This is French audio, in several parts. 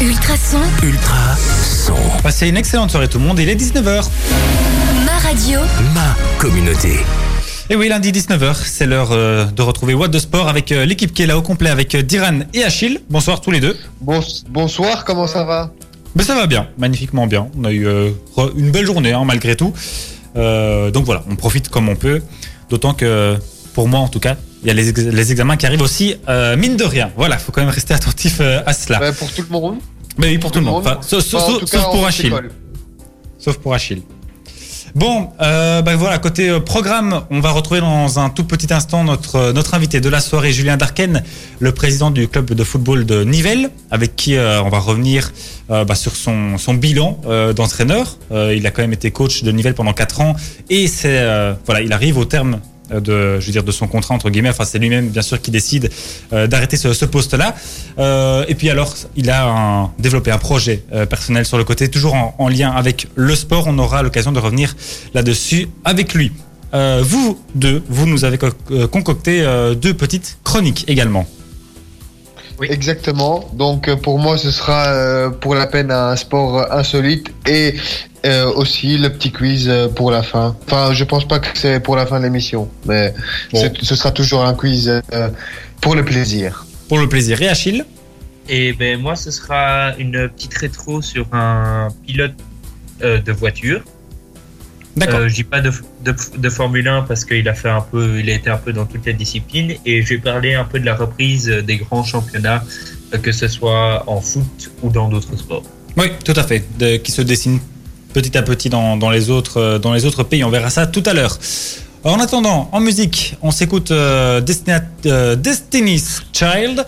Ultrason, Ultra son. Passez une excellente soirée tout le monde, il est 19h. ma radio, Ma communauté. Et oui, lundi 19h, c'est l'heure euh, de retrouver What de Sport avec euh, l'équipe qui est là au complet avec euh, Diran et Achille. Bonsoir tous les deux. Bon- bonsoir, comment ça va? Mais ça va bien, magnifiquement bien. On a eu une belle journée hein, malgré tout. Euh, donc voilà, on profite comme on peut. D'autant que, pour moi en tout cas, il y a les, ex- les examens qui arrivent aussi, euh, mine de rien. Voilà, faut quand même rester attentif euh, à cela. Ouais, Pour tout le monde Mais oui, pour tout le monde. Enfin, sauf, Enfin, pour Achille. école. Sauf pour Achille. Bon, euh, bah voilà, côté euh, programme, on va retrouver dans un tout petit instant notre, notre invité de la soirée, Julien Darken, le président du club de football de Nivelles, avec qui euh, on va revenir euh, bah, sur son, son bilan d'entraîneur. Il a quand même été coach de Nivelles pendant 4 ans et c'est voilà, il arrive au terme de, je veux dire, de son contrat entre guillemets. Enfin, c'est lui-même bien sûr qui décide euh, d'arrêter ce, poste-là. Euh, et puis alors, il a développé un projet euh, personnel sur le côté, toujours en, en lien avec le sport. On aura l'occasion de revenir là-dessus avec lui. Euh, vous deux, vous nous avez co- euh, concocté euh, deux petites chroniques également. Exactement. Donc euh, pour moi, ce sera euh, pour la peine un sport insolite et euh, aussi le petit quiz pour la fin. Enfin, je pense pas que c'est pour la fin de l'émission, mais Bon. ce sera toujours un quiz euh, pour le plaisir. Pour le plaisir. Et Achille? Et ben moi, ce sera une petite rétro sur un pilote de voiture. D'accord. Euh, je dis pas de, de, de Formule 1 parce qu'il a fait un peu, il a été un peu dans toutes les disciplines. Et je vais parler un peu de la reprise des grands championnats, euh, que ce soit en foot ou dans d'autres sports. Oui, tout à fait. De- qui se dessine petit à petit dans, dans les autres, euh, dans les autres pays. On verra ça tout à l'heure. En attendant, en musique, on s'écoute euh, Destina- euh, Destiny's Child.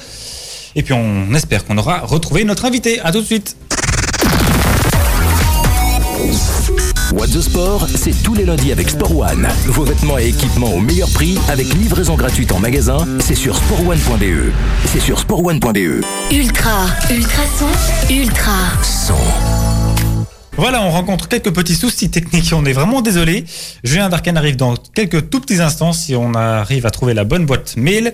Et puis on espère qu'on aura retrouvé notre invité. À tout de suite. What the Sport, c'est tous les lundis avec Sport One. Vos vêtements et équipements au meilleur prix avec livraison gratuite en magasin. C'est sur sportone.be. C'est sur sportone.be. ultra, ultrason, ultra, Son. Voilà, on rencontre quelques petits soucis techniques. On est vraiment désolé. Julien Darken arrive dans quelques tout petits instants si on arrive à trouver la bonne boîte mail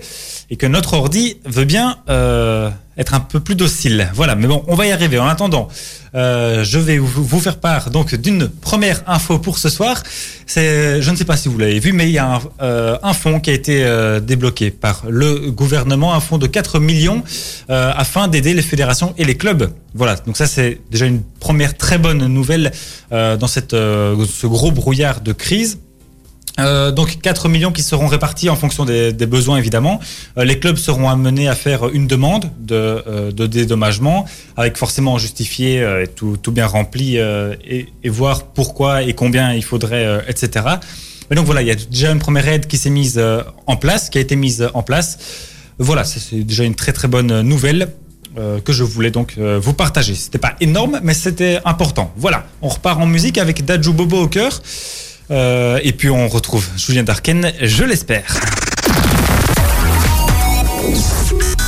et que notre ordi veut bien euh, être un peu plus docile. Voilà, mais bon, on va y arriver. En attendant, euh, je vais vous, faire part donc d'une première info pour ce soir. C'est, je ne sais pas si vous l'avez vu, mais il y a un, euh, un fonds qui a été euh, débloqué par le gouvernement, un fonds de 4 millions euh, afin d'aider les fédérations et les clubs. Voilà, donc ça c'est déjà une première très bonne nouvelle euh, dans cette, euh, ce gros brouillard de crise. Euh, donc 4 millions qui seront répartis en fonction des, des besoins évidemment. Euh, les clubs seront amenés à faire une demande de, euh, de dédommagement avec forcément justifié euh, et tout, tout bien rempli euh, et, et voir pourquoi et combien il faudrait, euh, etc. Mais donc voilà, il y a déjà une première aide qui s'est mise en place, qui a été mise en place. Voilà, c'est déjà une très très bonne nouvelle que je voulais donc vous partager. C'était pas énorme, mais c'était important. Voilà, on repart en musique avec Dajou Bobo au cœur. Euh, et puis on retrouve Julien Darken, je l'espère.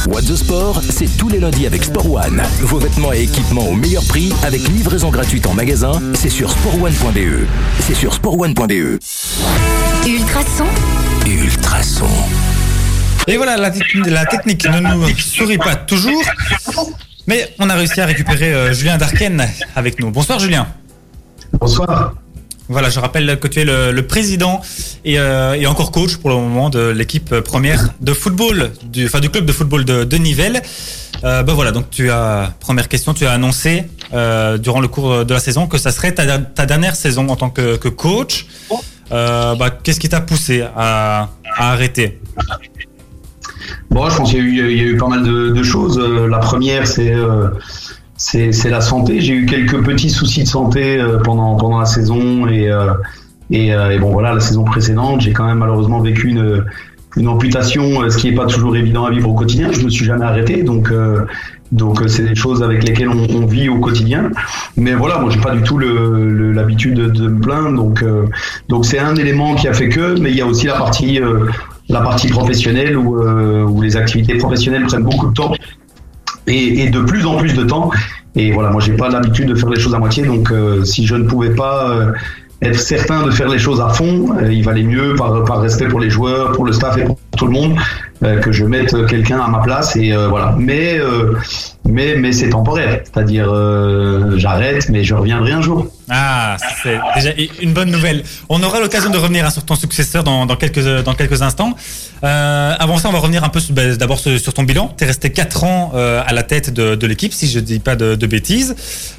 What the Sport, c'est tous les lundis avec Sport One. Vos vêtements et équipements au meilleur prix avec livraison gratuite en magasin. C'est sur sportone.be. C'est sur sportone.be. ultrason, Ultrason. Et voilà, la, techni- la technique ne nous sourit pas toujours, mais on a réussi à récupérer euh, Julien Darken avec nous. Bonsoir Julien. Bonsoir. Voilà, je rappelle que tu es le, président et, euh, et encore coach pour le moment de l'équipe première de football, du, enfin du club de football de, de Nivelles. Euh, ben voilà, donc tu as première question, tu as annoncé euh, durant le cours de la saison que ça serait ta, dernière saison en tant que, coach. Bah, Qu'est-ce qui t'a poussé à, arrêter? Bon, je pense qu'il y, a eu- pas mal de, choses. La première, c'est c'est la santé. J'ai eu quelques petits soucis de santé euh, pendant pendant la saison et euh, et, euh, et bon voilà, la saison précédente, j'ai quand même malheureusement vécu une une amputation, ce qui est pas toujours évident à vivre au quotidien. Je me suis jamais arrêté, donc euh, donc c'est des choses avec lesquelles on, on vit au quotidien. Mais voilà, moi j'ai pas du tout l'habitude de, de me plaindre, donc euh, donc c'est un élément qui a fait que. Mais il y a aussi la partie euh, la partie professionnelle où, où les activités professionnelles prennent beaucoup de temps et, et de plus en plus de temps. Et voilà, moi j'ai pas l'habitude de faire les choses à moitié, donc euh, si je ne pouvais pas euh, être certain de faire les choses à fond, euh, il valait mieux par, par respect pour les joueurs, pour le staff et pour tout le monde, euh, que je mette quelqu'un à ma place et euh, voilà. Mais euh, mais mais c'est temporaire, c'est-à-dire j'arrête, mais je reviendrai un jour. Ah, c'est déjà une bonne nouvelle. On aura l'occasion de revenir hein, sur ton successeur dans, dans, quelques, instants. Euh, avant ça, on va revenir un peu bah, d'abord sur, ton bilan. Tu es resté 4 ans euh, à la tête de, l'équipe, si je ne dis pas de, bêtises.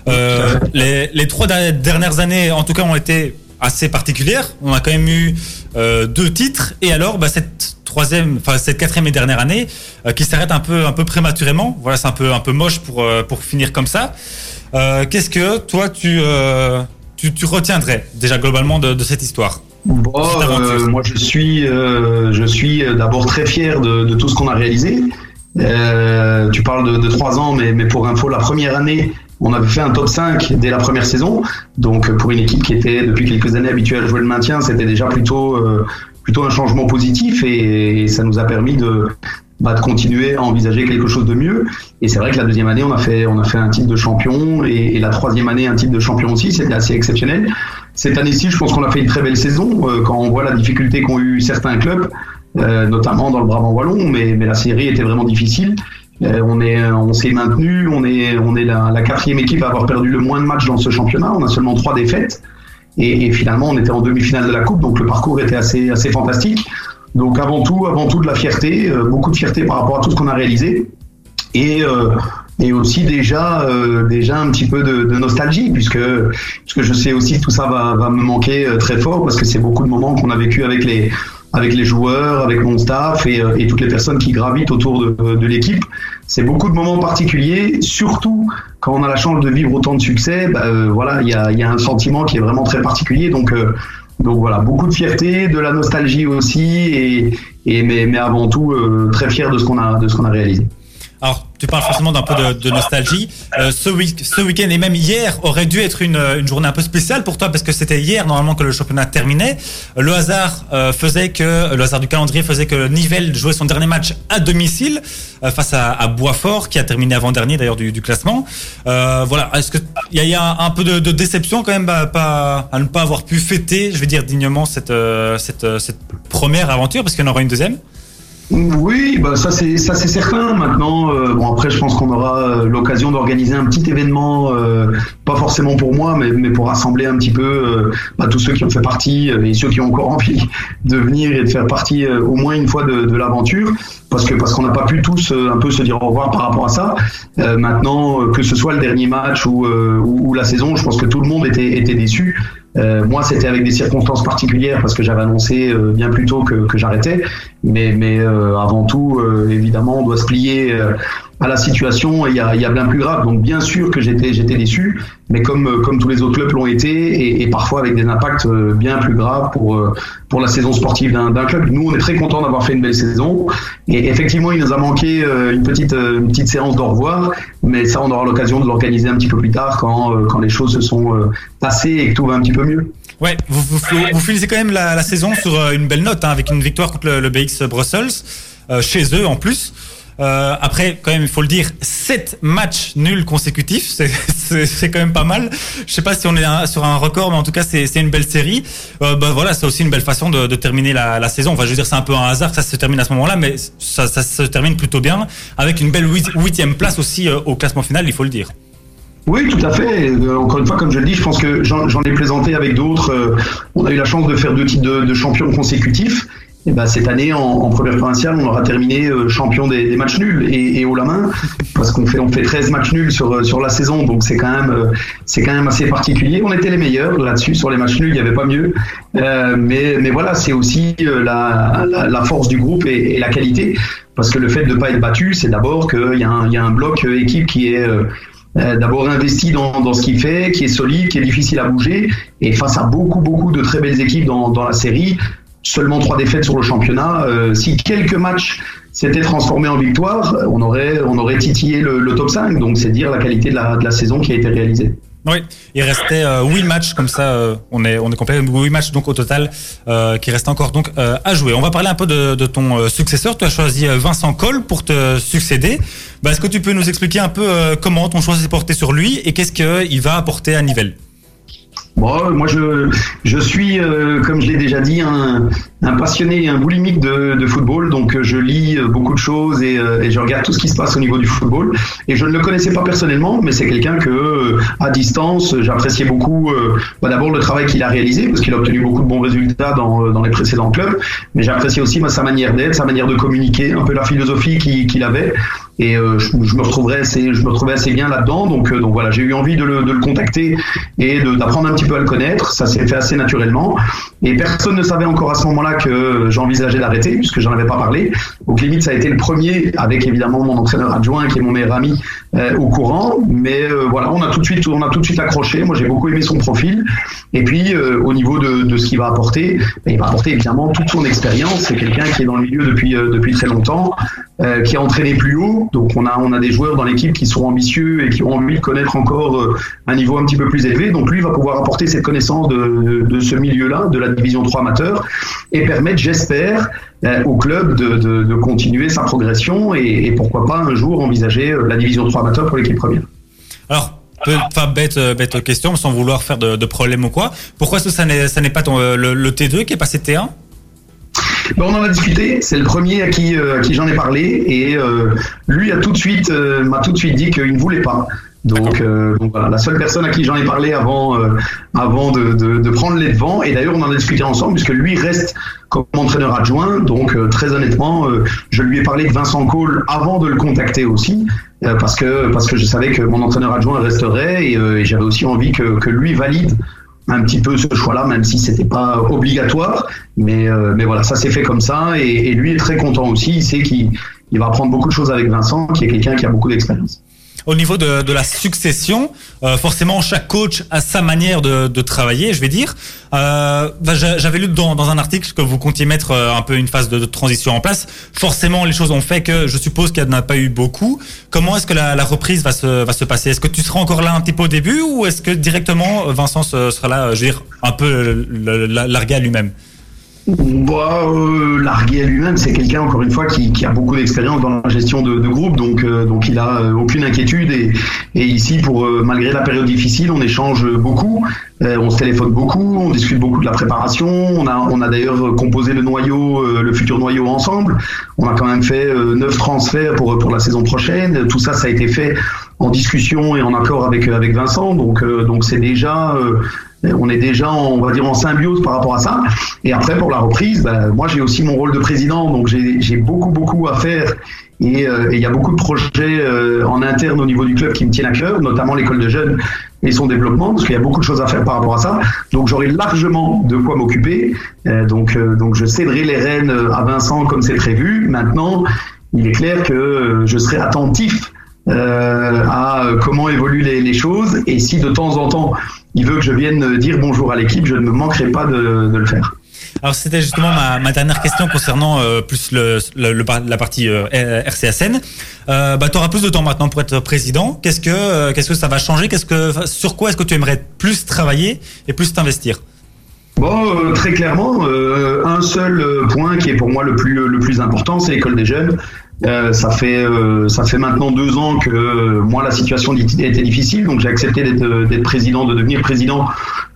Euh, les, trois dernières années, en tout cas, ont été assez particulières. On a quand même eu euh, deux titres. Et alors, bah, cette troisième, cette quatrième et dernière année, euh, qui s'arrête un peu, un peu prématurément. Voilà, c'est un peu, un peu moche euh, pour finir comme ça. Euh, Qu'est-ce que toi tu, euh, tu, tu, retiendrais déjà globalement de, de cette histoire bon, euh, Moi je suis, je suis d'abord très fier de, de tout ce qu'on a réalisé. Tu parles de, de 3 ans, mais, mais pour info, la première année, on avait fait un top 5 dès la première saison. Donc pour une équipe qui était depuis quelques années habituée à jouer le maintien, c'était déjà plutôt, plutôt un changement positif et ça nous a permis de, bah, de continuer à envisager quelque chose de mieux. Et c'est vrai que la deuxième année, on a fait, on a fait un titre de champion et, et la troisième année, un titre de champion aussi. C'était assez exceptionnel. Cette année-ci, je pense qu'on a fait une très belle saison. Euh, quand on voit la difficulté qu'ont eu certains clubs, euh, notamment dans le Brabant wallon, mais, mais la série était vraiment difficile. Euh, on est, on s'est maintenu. On est, on est la, la, quatrième équipe à avoir perdu le moins de matchs dans ce championnat. On a seulement trois défaites. Et, et finalement, on était en demi-finale de la coupe, donc le parcours était assez, assez fantastique. Donc avant tout, avant tout de la fierté, euh, beaucoup de fierté par rapport à tout ce qu'on a réalisé. Et, euh, et aussi déjà, euh, déjà un petit peu de, de, nostalgie, puisque, puisque je sais aussi que tout ça va, va me manquer euh, très fort, parce que c'est beaucoup de moments qu'on a vécu avec les, avec les joueurs, avec mon staff et, euh, et toutes les personnes qui gravitent autour de, de l'équipe. C'est beaucoup de moments particuliers, surtout quand on a la chance de vivre autant de succès. Bah, euh, voilà, il y a, y a, un sentiment qui est vraiment très particulier. Donc donc voilà, beaucoup de fierté, de la nostalgie aussi, et, mais, avant tout euh, très fier de ce qu'on a réalisé. Tu parles forcément d'un peu de, de nostalgie. Euh, ce week ce week-end et même hier aurait dû être une, une journée un peu spéciale pour toi parce que c'était hier normalement que le championnat terminait. Le hasard euh, faisait que le hasard du calendrier faisait que Nivelles jouait son dernier match à domicile euh, face à, à Boisfort qui a terminé avant dernier d'ailleurs du, du, classement. Euh, voilà. Est-ce que il y, y, a un peu de, de déception quand même bah, pas, à ne pas avoir pu fêter, je vais dire dignement cette euh, cette, cette première aventure parce qu'il y en aura une deuxième? Oui, bah ça c'est ça c'est certain. Maintenant, euh, bon après je pense qu'on aura euh, l'occasion d'organiser un petit événement, euh, pas forcément pour moi, mais, mais pour rassembler un petit peu bah, tous ceux qui ont fait partie et ceux qui ont encore envie de venir et de faire partie au moins une fois de, de l'aventure, parce que parce qu'on n'a pas pu tous un peu se dire au revoir par rapport à ça. maintenant, que ce soit le dernier match ou, ou, ou, la saison, je pense que tout le monde était était déçu. Euh, moi, c'était avec des circonstances particulières parce que j'avais annoncé euh, bien plus tôt que, que j'arrêtais. Mais, mais euh, avant tout, évidemment, on doit se plier à la situation. Il y a, il y a bien plus grave. Donc, bien sûr que j'étais, j'étais déçu, mais comme, comme tous les autres clubs l'ont été, et, et, parfois avec des impacts bien plus graves pour, pour la saison sportive d'un, club. Nous, on est très content d'avoir fait une belle saison. Et effectivement, il nous a manqué une petite, une petite séance d'au revoir, mais ça, on aura l'occasion de l'organiser un petit peu plus tard quand, quand les choses se sont passées et que tout va un petit peu mieux. Ouais, vous, vous, vous finissez quand même la, la, saison sur une belle note, hein, avec une victoire contre le, le BX Brussels, euh, chez eux en plus. Euh, après, quand même, il faut le dire, 7 matchs nuls consécutifs, c'est quand même pas mal. Je sais pas si on est sur un record, mais en tout cas, c'est une belle série. Euh, bah, voilà, c'est aussi une belle façon de, terminer la, saison. Enfin, je veux dire, c'est un peu un hasard que ça se termine à ce moment-là, mais ça, se termine plutôt bien, avec une belle huitième place aussi euh, au classement final, il faut le dire. Oui, tout à fait. Euh, encore une fois, comme je le dis, je pense que j'en ai présenté avec d'autres. On a eu la chance de faire deux titres de, de champion consécutifs. Et ben, cette année, en, en, première provinciale, on aura terminé euh, champion des, des, matchs nuls et, et, haut la main, parce qu'on fait, on fait 13 matchs nuls sur, sur la saison, donc c'est quand, même, c'est quand même assez particulier. On était les meilleurs là-dessus, sur les matchs nuls, il n'y avait pas mieux. Euh, mais, mais voilà, c'est aussi la, la, la, force du groupe et, et, la qualité, parce que le fait de ne pas être battu, c'est d'abord qu'il y, y, a un bloc équipe qui est euh, d'abord investi dans, dans ce qu'il fait, qui est solide, qui est difficile à bouger, et face à beaucoup, beaucoup de très belles équipes dans, dans la série, seulement trois défaites sur le championnat. Euh, si quelques matchs s'étaient transformés en victoire, on aurait, on titillé le, top 5, donc c'est dire la qualité de la, saison qui a été réalisée. Oui, il restait euh, 8 matchs comme ça, euh, on est on est complet 8 matchs donc au total euh, qui restent encore donc à jouer. On va parler un peu de, ton successeur. Tu as choisi Vincent Cole pour te succéder. Bah, Est-ce que tu peux nous expliquer un peu comment ton choix s'est porté sur lui et qu'est-ce qu'il va apporter à Nivelles? Bon, moi je, je suis, euh, comme je l'ai déjà dit, un, un passionné, un boulimique de, de, football. Donc je lis beaucoup de choses et, et, je regarde tout ce qui se passe au niveau du football. Et je ne le connaissais pas personnellement, mais c'est quelqu'un que, à distance, j'appréciais beaucoup. Bah, D'abord le travail qu'il a réalisé, parce qu'il a obtenu beaucoup de bons résultats dans, dans les précédents clubs. Mais j'appréciais aussi bah, sa manière d'être, sa manière de communiquer, un peu la philosophie qu'il avait et euh, je, je, me retrouverais assez, je me retrouvais assez bien là-dedans. Donc, euh, donc voilà, j'ai eu envie de le, de le contacter et d'apprendre un petit peu à le connaître. Ça s'est fait assez naturellement. Et personne ne savait encore à ce moment-là que j'envisageais d'arrêter, puisque j'en avais pas parlé. Donc limite, ça a été le premier, avec évidemment mon entraîneur adjoint qui est mon meilleur ami euh, au courant. Mais euh, voilà, on a tout de suite, on a tout de suite accroché. Moi, j'ai beaucoup aimé son profil. Et puis euh, au niveau de, ce qu'il va apporter, ben, il va apporter évidemment toute son expérience. C'est quelqu'un qui est dans le milieu depuis depuis très longtemps, qui a entraîné plus haut. Donc on a on a des joueurs dans l'équipe qui sont ambitieux et qui ont envie de connaître encore un niveau un petit peu plus élevé. Donc lui va pouvoir apporter cette connaissance de, de, de ce milieu-là, de la division 3 amateur, et permettre, j'espère, au club de, continuer sa progression et, et, pourquoi pas un jour envisager la division 3 amateur pour l'équipe première. Alors, Enfin, bête, bête question, sans vouloir faire de, problème ou quoi. Pourquoi ça n'est pas ton, le, le, T2 qui est passé T1 ben, on en a discuté. C'est le premier à qui, euh, à qui j'en ai parlé et euh, lui a tout de suite euh, m'a tout de suite dit qu'il ne voulait pas. Donc, euh, donc, voilà, la seule personne à qui j'en ai parlé avant, euh, avant de, de, de, prendre les devants, et d'ailleurs on en a discuté ensemble, puisque lui reste comme entraîneur adjoint, donc euh, très honnêtement, je lui ai parlé de Vincent Cole avant de le contacter aussi, parce, que, parce que je savais que mon entraîneur adjoint resterait, et, et j'avais aussi envie que, que lui valide un petit peu ce choix-là, même si c'était pas obligatoire. Mais, euh, mais voilà, ça s'est fait comme ça. Et, et, lui est très content aussi. Il sait qu'il il va apprendre beaucoup de choses avec Vincent, qui est quelqu'un qui a beaucoup d'expérience au niveau de, de la succession, euh, forcément chaque coach a sa manière de, de travailler, je vais dire. Euh, bah, J'avais lu dans, dans, un article que vous comptiez mettre euh, un peu une phase de, transition en place. Forcément, les choses ont fait que je suppose qu'il n'y en a pas eu beaucoup. Comment est-ce que la, la, reprise va se, va se passer? Est-ce que tu seras encore là un petit peu au début ou est-ce que directement Vincent sera là, je veux dire, un peu largué à lui-même? Bah, euh, Largué lui-même, c'est quelqu'un, encore une fois, qui, qui a beaucoup d'expérience dans la gestion de, de groupe, donc, euh, donc il a euh, aucune inquiétude. Et, et ici, pour euh, malgré la période difficile, on échange beaucoup, euh, on se téléphone beaucoup, on discute beaucoup de la préparation. On a, on a d'ailleurs composé le noyau, le futur noyau ensemble. On a quand même fait neuf transferts pour, pour la saison prochaine. Tout ça, ça a été fait en discussion et en accord avec, avec Vincent. Donc, donc c'est déjà on est déjà, on va dire, en symbiose par rapport à ça. Et après, pour la reprise, ben, moi, j'ai aussi mon rôle de président, donc j'ai beaucoup, beaucoup à faire. Et euh, il y a beaucoup de projets euh, en interne au niveau du club qui me tiennent à cœur, notamment l'école de jeunes et son développement, parce qu'il y a beaucoup de choses à faire par rapport à ça. Donc j'aurai largement de quoi m'occuper. Euh, donc, donc je céderai les rênes à Vincent comme c'est prévu. Maintenant, il est clair que je serai attentif euh, à comment évoluent les, choses. Et si de temps en temps, il veut que je vienne dire bonjour à l'équipe, je ne me manquerai pas de, le faire. Alors c'était justement ma, dernière question concernant euh, plus le, la partie euh, RCSN. Euh, bah, tu auras plus de temps maintenant pour être président. Qu'est-ce que euh, qu'est-ce que ça va changer? Qu'est-ce que sur quoi est-ce que tu aimerais plus travailler et plus t'investir? Bon, euh, très clairement, euh, un seul point qui est pour moi le plus le plus important, c'est l'école des jeunes. Euh, ça fait euh, ça fait maintenant deux ans que euh, moi la situation était difficile, donc j'ai accepté d'être président, de devenir président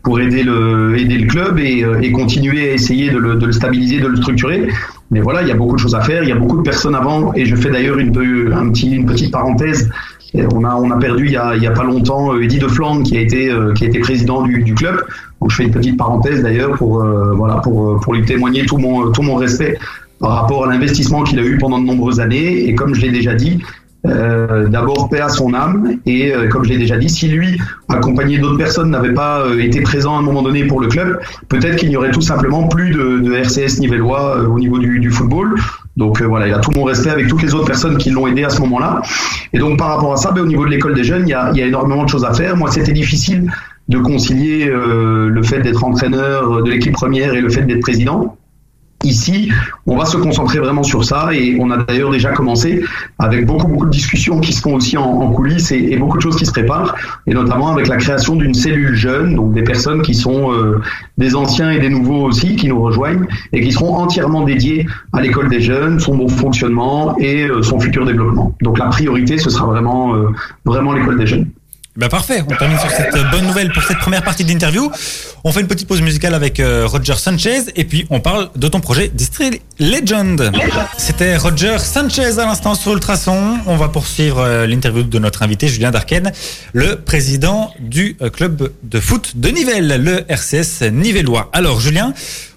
pour aider le aider le club et, et continuer à essayer de le, de le, stabiliser, de le structurer. Mais voilà, il y a beaucoup de choses à faire, il y a beaucoup de personnes avant, et je fais d'ailleurs une, un petit, une petite parenthèse. On a, on a perdu il y a, il y a pas longtemps Eddie de Flandre qui a été, qui a été président du, club. Donc je fais une petite parenthèse d'ailleurs pour, voilà, pour, pour lui témoigner tout mon, tout mon respect par rapport à l'investissement qu'il a eu pendant de nombreuses années. Et comme je l'ai déjà dit, euh, d'abord paix à son âme et euh, comme je l'ai déjà dit, si lui, accompagné d'autres personnes, n'avait pas euh, été présent à un moment donné pour le club, peut-être qu'il n'y aurait tout simplement plus de, RCS nivellois euh, au niveau du football. Donc euh, voilà, il a tout mon respect avec toutes les autres personnes qui l'ont aidé à ce moment-là. Et donc par rapport à ça, ben, au niveau de l'école des jeunes, il y, a, il y a énormément de choses à faire. Moi, c'était difficile de concilier le fait d'être entraîneur de l'équipe première et le fait d'être président. Ici, on va se concentrer vraiment sur ça et on a d'ailleurs déjà commencé avec beaucoup beaucoup de discussions qui se font aussi en, coulisses et, et, beaucoup de choses qui se préparent et notamment avec la création d'une cellule jeune, donc des personnes qui sont euh, des anciens et des nouveaux aussi qui nous rejoignent et qui seront entièrement dédiées à l'école des jeunes, son bon fonctionnement et euh, son futur développement. Donc la priorité ce sera vraiment euh, vraiment l'école des jeunes. Bah parfait, on termine sur cette bonne nouvelle pour cette première partie d'interview. On fait une petite pause musicale avec euh, Roger Sanchez et puis on parle de ton projet District Legend. C'était Roger Sanchez à l'instant sur Ultrason. On va poursuivre euh, l'interview de notre invité Julien Darken, le président du euh, club de foot de Nivelles, le RCS Nivellois. Alors Julien,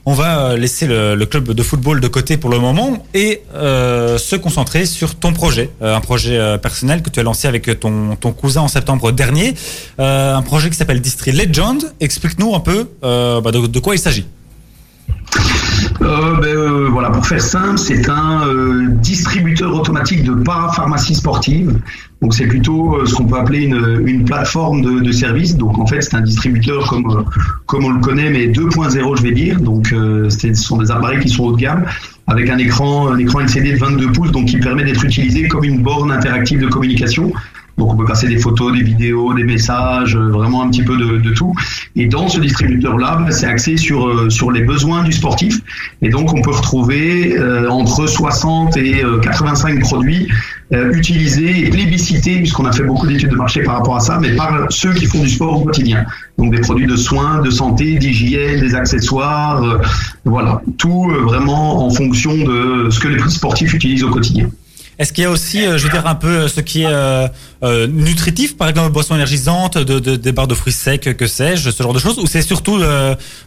on va laisser le, club de football de côté pour le moment et euh, se concentrer sur ton projet, euh, un projet euh, personnel que tu as lancé avec ton, cousin en septembre dernier, euh, un projet qui s'appelle District Legend. Explique-nous un peu bah, de, quoi il s'agit. Euh, ben, euh, voilà, pour faire simple, c'est un euh, distributeur automatique de parapharmacie sportive. Donc c'est plutôt ce qu'on peut appeler une, une plateforme de, de, service. Donc en fait, c'est un distributeur comme comme on le connaît, mais 2.0, je vais dire. Donc ce sont des appareils qui sont haut de gamme avec un écran, un écran LCD de 22 pouces, donc qui permet d'être utilisé comme une borne interactive de communication. Donc on peut passer des photos, des vidéos, des messages, euh, vraiment un petit peu de, de tout. Et dans ce distributeur-là, ben, c'est axé sur, euh, sur les besoins du sportif. Et donc on peut retrouver euh, entre 60 et 85 produits euh, utilisés et plébiscités, puisqu'on a fait beaucoup d'études de marché par rapport à ça, mais par ceux qui font du sport au quotidien. Donc des produits de soins, de santé, d'hygiène, des accessoires, voilà, tout vraiment en fonction de ce que les sportifs utilisent au quotidien. Est-ce qu'il y a aussi, euh, je veux dire, un peu euh, ce qui est euh, nutritif, par exemple, boissons énergisantes, de, de, des barres de fruits secs, que sais-je, ce genre de choses, ou c'est surtout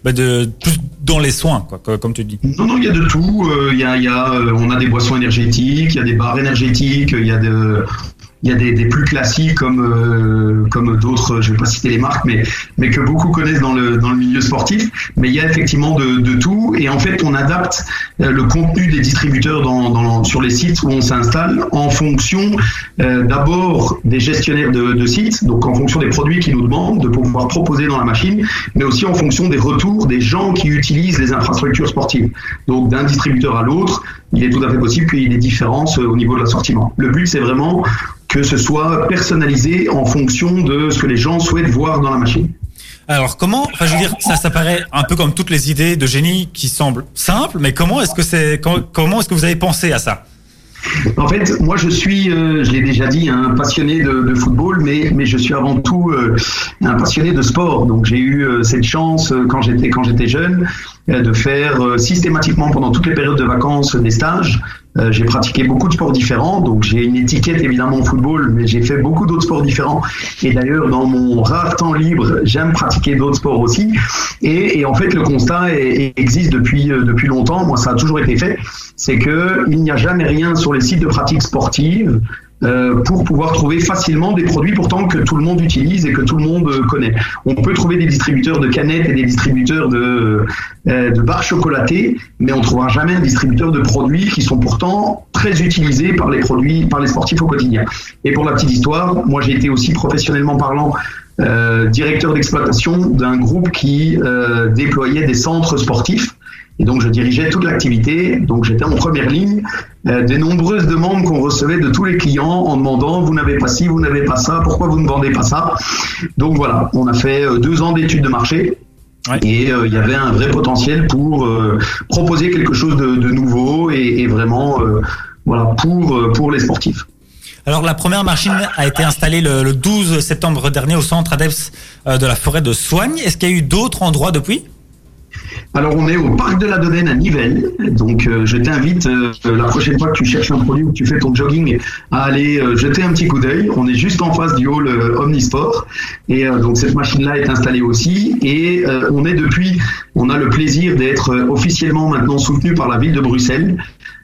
bah de, plus dans les soins, quoi, comme tu dis? Non, non, il y a de tout. Il y a, il y a, on a des boissons énergétiques, il y a des barres énergétiques, il y a de, il y a des, plus classiques comme euh, comme d'autres, je vais pas citer les marques, mais mais que beaucoup connaissent dans le dans le milieu sportif. Mais il y a effectivement de, de tout et en fait on adapte euh, le contenu des distributeurs dans, dans sur les sites où on s'installe en fonction euh, d'abord des gestionnaires de, de sites, donc en fonction des produits qu'ils nous demandent de pouvoir proposer dans la machine, mais aussi en fonction des retours des gens qui utilisent les infrastructures sportives. Donc d'un distributeur à l'autre, il est tout à fait possible qu'il y ait des différences au niveau de l'assortiment. Le but c'est vraiment que ce soit personnalisé en fonction de ce que les gens souhaitent voir dans la machine. Alors comment, enfin je veux dire, ça, ça paraît un peu comme toutes les idées de génie qui semblent simples, mais comment est-ce que c'est, comment est-ce que vous avez pensé à ça? En fait, moi, je suis, euh, je l'ai déjà dit, un passionné de, de, football, mais, mais je suis avant tout euh, un passionné de sport. Donc, j'ai eu euh, cette chance quand j'étais quand j'étais jeune de faire systématiquement pendant toutes les périodes de vacances des stages euh, j'ai pratiqué beaucoup de sports différents, donc j'ai une étiquette évidemment au football, mais j'ai fait beaucoup d'autres sports différents. Et d'ailleurs, dans mon rare temps libre, j'aime pratiquer d'autres sports aussi. Et, en fait, le constat existe depuis euh, depuis longtemps. Moi, ça a toujours été fait. C'est que il n'y a jamais rien sur les sites de pratique sportive euh, pour pouvoir trouver facilement des produits pourtant que tout le monde utilise et que tout le monde euh, connaît. On peut trouver des distributeurs de canettes et des distributeurs de, euh, de barres chocolatées, mais on trouvera jamais un distributeur de produits qui sont pourtant très utilisés par les produits, par les sportifs au quotidien. Et pour la petite histoire, moi j'ai été aussi professionnellement parlant euh, directeur d'exploitation d'un groupe qui euh, déployait des centres sportifs et donc, je dirigeais toute l'activité. Donc, j'étais en première ligne euh, des nombreuses demandes qu'on recevait de tous les clients en demandant vous n'avez pas ci, vous n'avez pas ça, pourquoi vous ne vendez pas ça? Donc, voilà, on a fait euh, deux ans d'études de marché. Ouais. Et euh, il y avait un vrai potentiel pour euh, proposer quelque chose de, de nouveau et, et vraiment euh, voilà, pour, pour les sportifs. Alors la première machine a été installée le, le 12 septembre dernier au centre ADEPS de la forêt de Soigne. Est-ce qu'il y a eu d'autres endroits depuis? Alors on est au parc de la Dodène à Nivelles, donc euh, je t'invite euh, la prochaine fois que tu cherches un produit ou que tu fais ton jogging à aller euh, jeter un petit coup d'œil. On est juste en face du hall Omnisport et donc cette machine-là est installée aussi et on est depuis, on a le plaisir d'être officiellement maintenant soutenu par la ville de Bruxelles.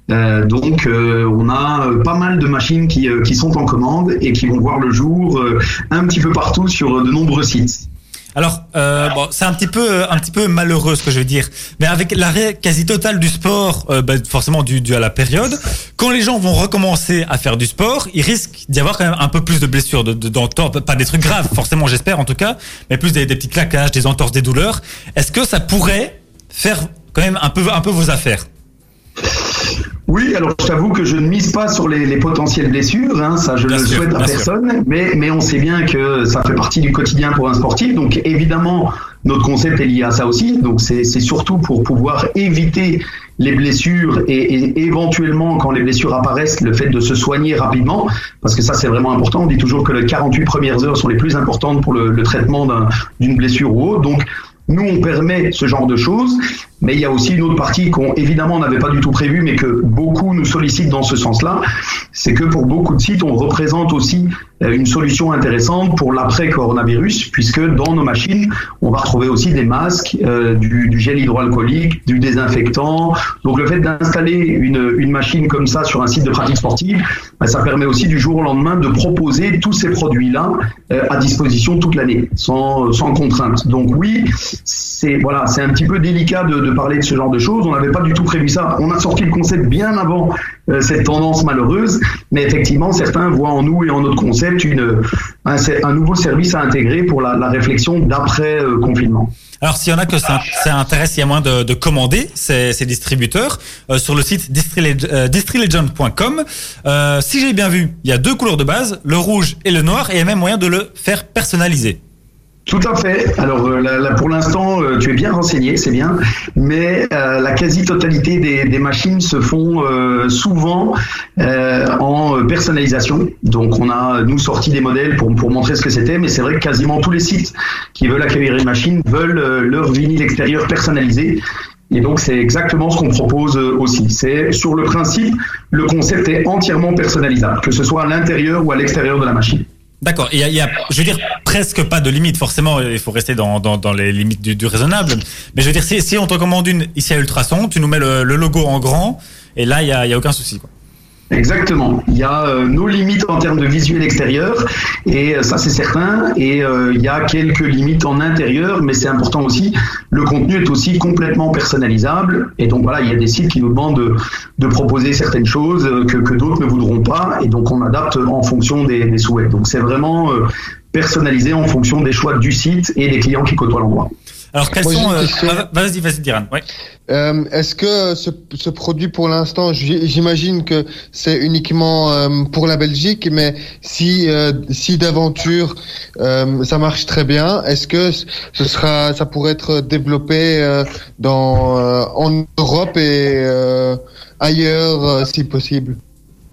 Donc, on a pas mal de machines qui, qui, sont en commande et qui vont voir le jour un petit peu partout sur de nombreux sites. Alors, euh, bon, c'est un petit peu, malheureux ce que je veux dire, mais avec l'arrêt quasi total du sport, euh, bah, forcément dû, à la période, quand les gens vont recommencer à faire du sport, il risque d'y avoir quand même un peu plus de blessures, de, de, pas des trucs graves, forcément j'espère en tout cas, mais plus des, des petits claquages, des entorses, des douleurs. Est-ce que ça pourrait faire quand même un peu vos affaires? Oui, alors je t'avoue que je ne mise pas sur les, les potentielles blessures, hein, ça je ne le souhaite à personne, mais, mais on sait bien que ça fait partie du quotidien pour un sportif, donc évidemment notre concept est lié à ça aussi, donc c'est surtout pour pouvoir éviter les blessures et, et, éventuellement quand les blessures apparaissent, le fait de se soigner rapidement, parce que ça c'est vraiment important. On dit toujours que les 48 premières heures sont les plus importantes pour le, le traitement d'une blessure ou autre. Donc nous, on permet ce genre de choses, mais il y a aussi une autre partie qu'on évidemment n'avait pas du tout prévu, mais que beaucoup nous sollicitent dans ce sens-là. C'est que pour beaucoup de sites, on représente aussi euh, une solution intéressante pour l'après-coronavirus, puisque dans nos machines, on va retrouver aussi des masques, euh, du, gel hydroalcoolique, du désinfectant. Donc le fait d'installer une, une, machine comme ça sur un site de pratique sportive, ben, ça permet aussi du jour au lendemain de proposer tous ces produits-là euh, à disposition toute l'année, sans, sans contrainte. Donc oui, c'est voilà, c'est un petit peu délicat de, de, parler de ce genre de choses. On n'avait pas du tout prévu ça. On a sorti le concept bien avant euh, cette tendance malheureuse, mais effectivement, certains voient en nous et en notre concept une, un, nouveau service à intégrer pour la, réflexion d'après euh, confinement. Alors, s'il y en a que ça, ça, intéresse, il y a moyen de, de commander ces, ces distributeurs euh, sur le site distrilegend.com. Si j'ai bien vu, il y a deux couleurs de base, le rouge et le noir, et il y a même moyen de le faire personnaliser. Tout à fait. Alors euh, là, pour l'instant, euh, tu es bien renseigné, c'est bien, mais euh, la quasi-totalité des, des, machines se font souvent en personnalisation. Donc on a nous sorti des modèles pour, pour montrer ce que c'était, mais c'est vrai que quasiment tous les sites qui veulent accueillir une machine veulent leur vinyle extérieur personnalisé. Et donc c'est exactement ce qu'on propose aussi. C'est sur le principe, le concept est entièrement personnalisable, que ce soit à l'intérieur ou à l'extérieur de la machine. D'accord. Il y, a, il y a, je veux dire, presque pas de limite. Forcément, il faut rester dans, dans, dans les limites du, du, raisonnable. Mais je veux dire, si, si on te commande une ici à Ultrason, tu nous mets le, le logo en grand, et là, il y a, il y a aucun souci. Quoi. Exactement. Il y a euh, nos limites en termes de visuel extérieur, et euh, ça c'est certain. Et euh, il y a quelques limites en intérieur, mais c'est important aussi. Le contenu est aussi complètement personnalisable, et donc voilà, il y a des sites qui nous demandent de, de proposer certaines choses que, que d'autres ne voudront pas, et donc on adapte en fonction des, des souhaits. Donc c'est vraiment euh, personnalisé en fonction des choix du site et des clients qui côtoient l'endroit. Alors, quels sont. Euh, ah, vas-y, vas-y, Diran. Ouais. Euh, Est-ce que ce, ce produit, pour l'instant, j'imagine que c'est uniquement euh, pour la Belgique, mais si, euh, si d'aventure euh, ça marche très bien, est-ce que ce sera, ça pourrait être développé euh, dans, euh, en Europe et euh, ailleurs, si possible?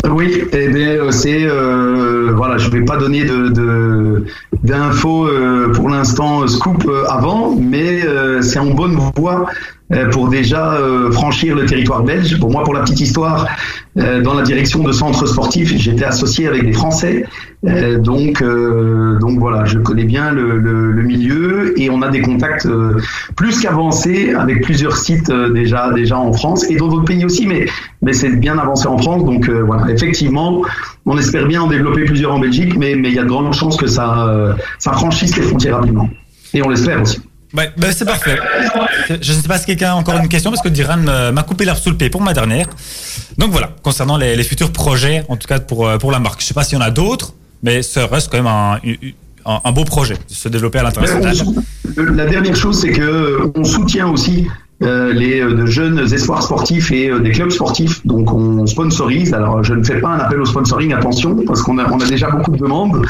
Oui, eh bien, euh, c'est euh, voilà, je vais pas donner de d'infos euh, pour l'instant euh, scoop avant, mais c'est en bonne voie pour déjà euh, franchir le territoire belge. Pour moi, pour la petite histoire, euh, dans la direction de centres sportifs, j'étais associé avec des Français, Euh, donc euh, donc voilà, je connais bien le, le, le milieu et on a des contacts euh, plus qu'avancés avec plusieurs sites euh, déjà déjà en France et dans d'autres pays aussi, mais mais c'est bien avancé en France, donc euh, voilà, effectivement, on espère bien en développer plusieurs en Belgique, mais mais il y a de grandes chances que ça euh, ça franchisse les frontières rapidement et on l'espère aussi. Ouais, ben c'est parfait. Je ne sais pas si quelqu'un a encore une question parce que Diran euh, m'a coupé l'herbe sous le pied pour ma dernière. Donc voilà, concernant les, futurs projets, en tout cas pour, euh, pour la marque. Je sais pas s'il y en a d'autres, mais ça reste quand même un, un, beau projet de se développer à l'international. La dernière chose, c'est que euh, on soutient aussi les euh, de jeunes espoirs sportifs et euh, des clubs sportifs. Donc on sponsorise. Alors je ne fais pas un appel au sponsoring, attention, parce qu'on a, on a déjà beaucoup de demandes.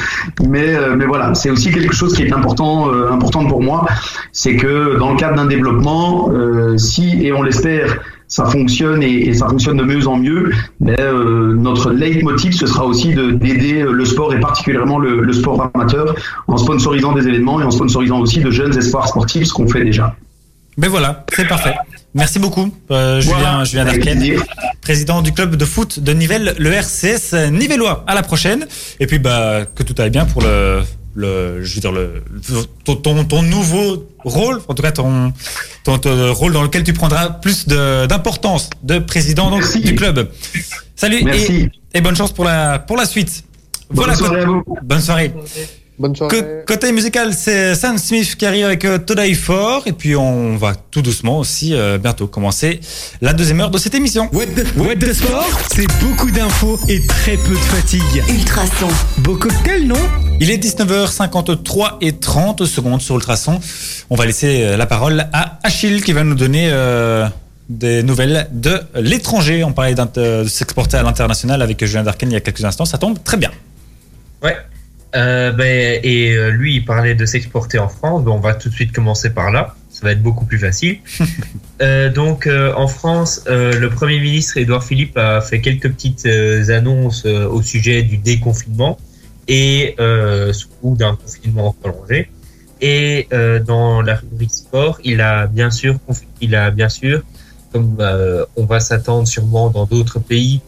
Mais, euh, mais voilà, c'est aussi quelque chose qui est important, euh, important pour moi. C'est que dans le cadre d'un développement, euh, si, et on l'espère, ça fonctionne et, ça fonctionne de mieux en mieux, mais euh, notre leitmotiv, ce sera aussi de- d'aider euh, le sport et particulièrement le, le sport amateur en sponsorisant des événements et en sponsorisant aussi de jeunes espoirs sportifs, ce qu'on fait déjà. Mais voilà, c'est parfait. Merci beaucoup, euh, Julien, Voilà, Julien Darken, président du club de foot de Nivelles, le RCS Nivellois. À la prochaine. Et puis, bah, que tout aille bien pour le, le, je veux dire, le, ton, ton, ton nouveau rôle, en tout cas, ton, ton, ton rôle dans lequel tu prendras plus d'importance de président donc, du club. Salut et, et bonne chance pour la, pour la suite. Bonne Voilà, soirée à vous. bonne soirée. Bonne soirée. Côté musical, c'est Sam Smith qui arrive avec euh, Today For. Et puis on va tout doucement aussi euh, bientôt commencer la deuxième heure de cette émission. What the, What the Sport, c'est beaucoup d'infos et très peu de fatigue. Ultrason. Beau cocktail, non? Il est 19h53 et 30 secondes sur Ultrason. On va laisser euh, la parole à Achille qui va nous donner euh, des nouvelles de l'étranger. On parlait de s'exporter à l'international avec Julien Darken il y a quelques instants. Ça tombe très bien. Ouais. Euh, ben, et euh, lui, il parlait de s'exporter en France. On va tout de suite commencer par là. Ça va être beaucoup plus facile. Euh, donc euh, en France, euh, le Premier ministre Édouard Philippe a fait quelques petites euh, annonces euh, au sujet du déconfinement et euh, ou d'un confinement prolongé. Et euh, dans la rubrique sport, il a bien sûr, il a bien sûr, comme euh, on va s'attendre sûrement dans d'autres pays,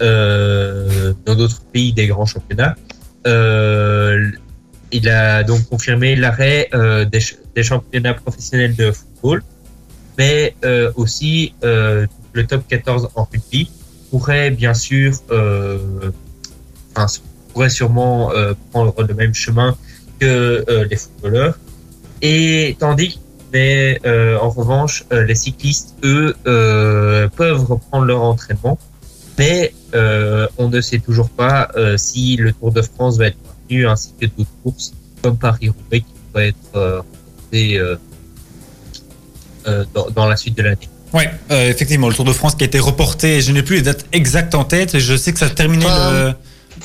euh, dans d'autres pays des grands championnats, il a donc confirmé l'arrêt euh, des, ch- des championnats professionnels de football mais euh, aussi euh, le top 14 en rugby pourrait bien sûr, euh, pourrait sûrement euh, prendre le même chemin que euh, les footballeurs. Et tandis, mais euh, en revanche, euh, les cyclistes, eux, euh, peuvent reprendre leur entraînement, mais euh, on ne sait toujours pas euh, si le Tour de France va être maintenu ainsi que d'autres courses comme Paris-Roubaix qui pourraient être euh, reportées, euh, euh, dans, dans la suite de l'année. Ouais, euh, effectivement, le Tour de France qui a été reporté, je n'ai plus les dates exactes en tête, je sais que ça terminait le...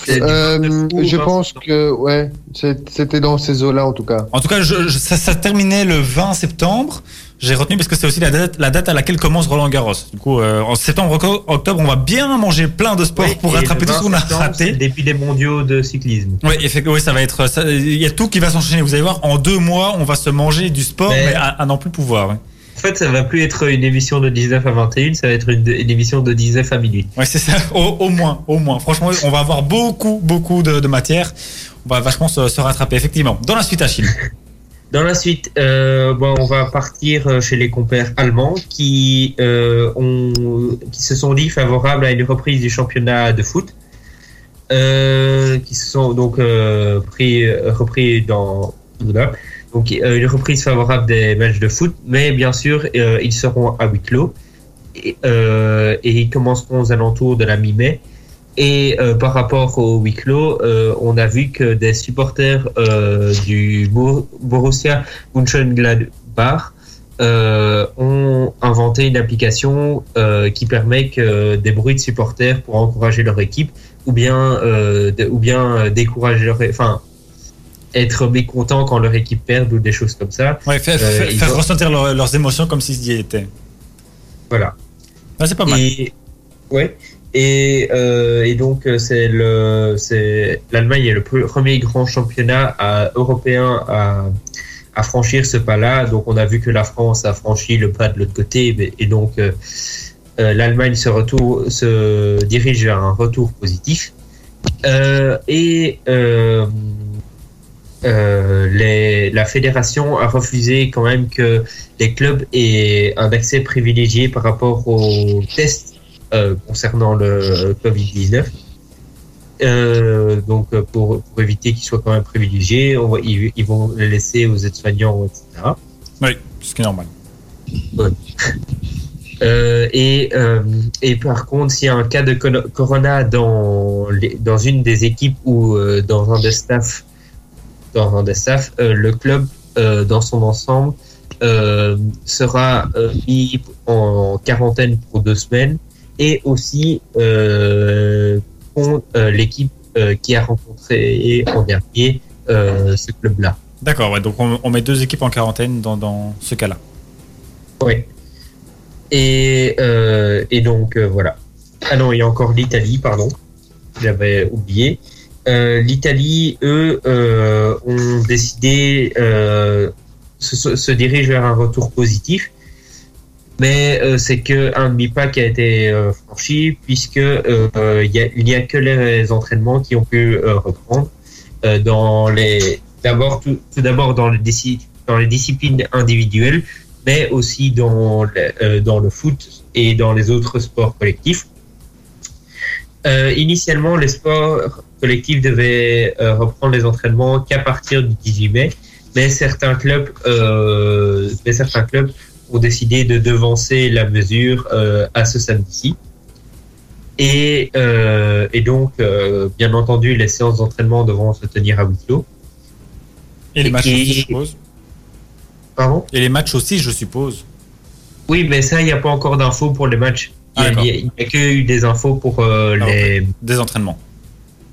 Euh, je pense que ouais, c'était dans ces eaux-là en tout cas. En tout cas, je, je- ça, ça terminait le 20 septembre. J'ai retenu parce que c'est aussi la date, la date à laquelle commence Roland Garros. Du coup, euh, en septembre, octobre, on va bien manger plein de sports Oui, pour rattraper tout ce 20 qu'on a raté. Début des mondiaux de cyclisme. Oui, effectivement, oui, ça va être. Il y a tout qui va s'enchaîner. Vous allez voir, en deux mois, on va se manger du sport, mais, Mais- à, à n'en plus pouvoir. Ouais, En fait, ça va plus être une émission de 19 à 21, ça va être une, une émission de 19 à minuit. ouais c'est ça. Au, au moins, au moins. Franchement, on va avoir beaucoup, beaucoup de, de matière. On va vachement se, se rattraper. Effectivement. Dans la suite, Achille. Dans la suite, euh, on va partir euh, chez les compères allemands qui, euh, qui se sont dit favorables à une reprise du championnat de foot, qui sont donc pris, repris dans une reprise favorable des matchs de foot, mais bien sûr ils seront à huis clos et ils commenceront aux alentours de la mi-mai. Et euh, par rapport au huis clos, euh, on a vu que des supporters euh, du Bo- Borussia Mönchengladbach ont inventé une application qui permet que des bruits de supporters pour encourager leur équipe ou bien de- ou bien décourager leur enfin être mécontent quand leur équipe perd ou des choses comme ça. Ouais, faire, faire- ils faire ont- ressentir leur- leurs émotions comme s'ils y étaient. Voilà. Ouais, c'est pas mal. Et ouais. Et, euh, et donc euh, c'est le c'est l'Allemagne est le pre- premier grand championnat à- européen à, franchir ce pas-là. Donc on a vu que la France a franchi le pas de l'autre côté, et donc euh, euh, l'Allemagne se dirige vers un retour positif. Euh, et euh, euh, la fédération a refusé quand même que les clubs aient un accès privilégié par rapport aux tests euh, concernant le Covid-19. Euh, donc euh, pour, pour éviter qu'ils soient quand même privilégiés, on va- ils, ils vont les laisser aux aides-soignants, etc. Oui, ce qui est normal. Euh, et, euh, et par contre, s'il y a un cas de corona dans, les, dans une des équipes ou euh, dans un des staffs, dans un des staffs, le club dans son ensemble sera mis en quarantaine pour deux semaines et aussi euh, euh, l'équipe euh, qui a rencontré en dernier ce club-là. D'accord, ouais, donc on, on met deux équipes en quarantaine dans, dans ce cas-là. Oui. Et, euh, et donc, euh, voilà. Ah non, il y a encore l'Italie, pardon. J'avais oublié. Euh, L'Italie, eux, ont décidé, se, se- se dirigent vers un retour positif. Mais euh, c'est que un demi-pas qui a été euh, franchi, puisque euh, il n'y a, que les entraînements qui ont pu reprendre dans les d'abord tout, d'abord dans les disciplines individuelles mais aussi dans le, dans le foot et dans les autres sports collectifs. Initialement, les sports collectifs devaient reprendre les entraînements qu'à partir du 18 mai, mais certains clubs, mais certains clubs ont décidé de devancer la mesure euh, à ce samedi-ci. Et, euh, et donc, euh, bien entendu, les séances d'entraînement devront se tenir à huis clos. Et les matchs Et- aussi, je suppose. Pardon? Et les matchs aussi, je suppose. Oui, mais ça, il n'y a pas encore d'infos pour les matchs. Il Ah, d'accord. n'y a, il y a que eu des infos pour euh, Ah, les. Des entraînements.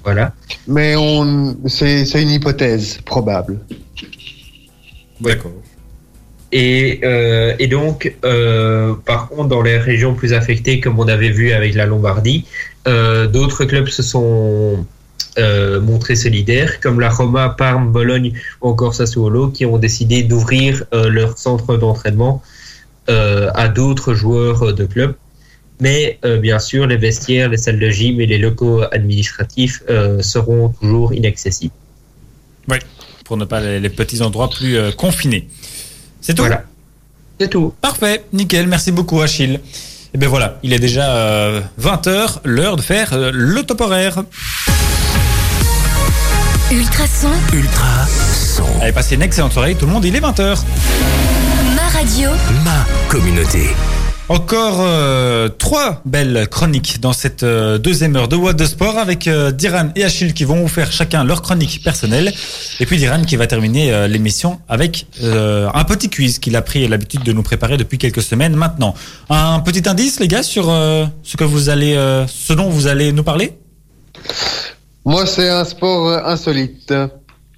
Voilà. Mais on, c'est c'est une hypothèse probable. D'accord. Et, euh, et donc, euh, par contre, dans les régions plus affectées, comme on avait vu avec la Lombardie, euh, d'autres clubs se sont montrés solidaires, comme la Roma, Parme, Bologne ou encore Sassuolo, qui ont décidé d'ouvrir leur centre d'entraînement à d'autres joueurs de clubs. Mais bien sûr, les vestiaires, les salles de gym et les locaux administratifs seront toujours inaccessibles. Pour ne pas les, petits endroits plus confinés. C'est tout Voilà. C'est tout. Parfait, nickel, merci beaucoup Achille. Et bien voilà, il est déjà 20h, l'heure de faire euh, le top horaire. Ultrason, Ultra son. Allez, passez une excellente soirée, tout le monde, il est 20h. ma radio, Ma communauté. Encore euh, trois belles chroniques dans cette euh, deuxième heure de What de Sport avec euh, Diran et Achille qui vont vous faire chacun leur chronique personnelle. Et puis Diran qui va terminer euh, l'émission avec euh, un petit quiz qu'il a pris l'habitude de nous préparer depuis quelques semaines maintenant. Un petit indice les gars sur euh, ce que vous allez, euh, ce dont vous allez nous parler? Moi, c'est un sport insolite.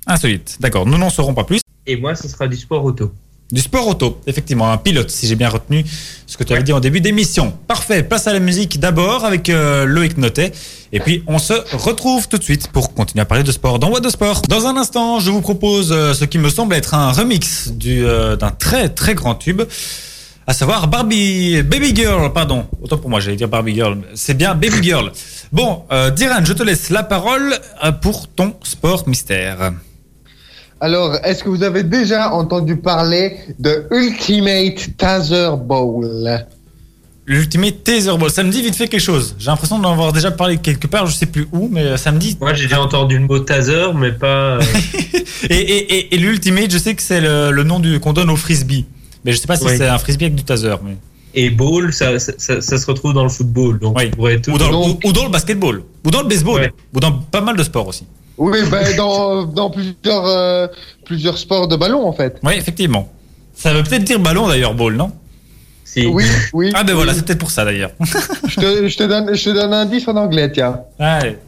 Insolite, d'accord, nous n'en saurons pas plus. Et moi, ce sera du sport auto. Du sport auto, effectivement, un pilote, si j'ai bien retenu ce que tu avais dit en début d'émission. Parfait, place à la musique d'abord avec euh, Loïc Notet. Et puis on se retrouve tout de suite pour continuer à parler de sport dans What de Sport. Dans un instant, je vous propose euh, ce qui me semble être un remix du, euh, d'un très très grand tube. À savoir Barbie, Baby Girl, pardon. Autant pour moi, j'allais dire Barbie Girl. C'est bien Baby Girl. Bon, euh, Diran, je te laisse la parole pour ton sport mystère. Alors, est-ce que vous avez déjà entendu parler de Ultimate Taser Bowl? L'Ultimate Taser Ball, ça me dit vite fait quelque chose. J'ai l'impression d'en avoir déjà parlé quelque part, je sais plus où, mais ça me dit. Moi, j'ai déjà entendu le mot taser, mais pas. euh, Et, et, et, et l'Ultimate, je sais que c'est le, le nom du qu'on donne au frisbee. Mais je sais pas si Oui. c'est un frisbee avec du taser. Mais... Et ball, ça, ça, ça- ça se retrouve dans le football. Donc, Oui. on pourrait tout. Ou, dans, Donc- ou, ou dans le basketball. Ou dans le baseball. Ouais. Ou dans pas mal de sports aussi. Oui, ben, dans, dans plusieurs, euh, plusieurs sports de ballon, en fait. Oui, effectivement. Ça veut peut-être dire ballon d'ailleurs, ball, non? Si. Oui, oui. Ah ben oui. voilà, c'est peut-être pour ça d'ailleurs. Je te, je te donne, je te donne un indice en anglais, tiens. Allez.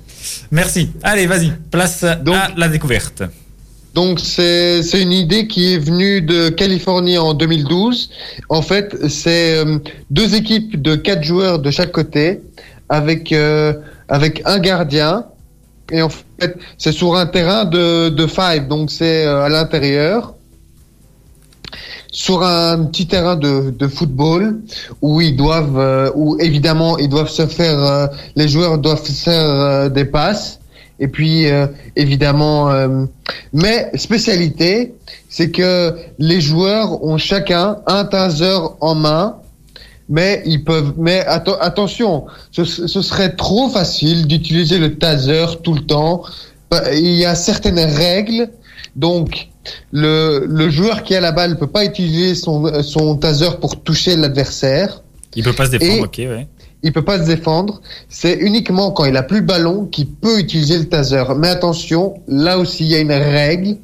Merci. Allez, vas-y. Place Donc- à la découverte. Donc c'est c'est une idée qui est venue de Californie en 2012. En fait, c'est euh, deux équipes de quatre joueurs de chaque côté avec euh, avec un gardien et en fait c'est sur un terrain de de five donc c'est euh, à l'intérieur. Sur un petit terrain de, de football où ils doivent euh, où évidemment ils doivent se faire euh, les joueurs doivent faire des passes. Et puis évidemment mais spécialité, c'est que les joueurs ont chacun un taser en main, mais ils peuvent. Mais atten- attention, ce, ce serait trop facile d'utiliser le taser tout le temps. Bah, Il y a certaines règles, donc le, le joueur qui a la balle peut pas utiliser son, son taser pour toucher l'adversaire. Il peut pas se défendre, Et- ok, ouais. Il peut pas se défendre. C'est uniquement quand il a plus le ballon qu'il peut utiliser le taser. Mais attention, là aussi il y a une règle.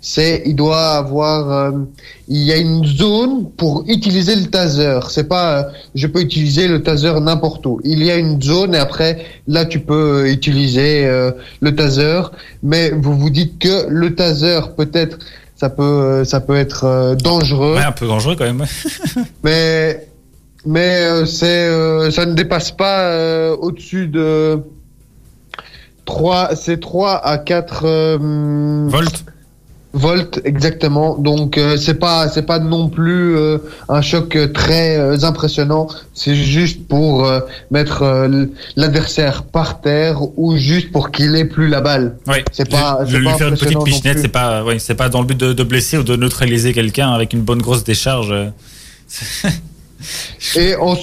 C'est il doit avoir, euh, il y a une zone pour utiliser le taser. C'est pas, euh, je peux utiliser le taser n'importe où. Il y a une zone et après là tu peux utiliser euh, le taser. Mais vous vous dites que le taser peut-être ça peut, ça peut être dangereux. Ouais, un peu dangereux quand même. Mais mais euh, c'est euh, ça ne dépasse pas euh, au-dessus de 3 c'est 3 à 4 euh, Volt. volts exactement. Donc euh, c'est pas c'est pas non plus euh, un choc très euh, impressionnant, c'est juste pour euh, mettre euh, l'adversaire par terre ou juste pour qu'il ait plus la balle. Ouais. C'est pas- Je- c'est lui pas faire une petite pichenette, c'est pas, ouais, c'est pas dans le but de, de blesser ou de neutraliser quelqu'un avec une bonne grosse décharge. Et en,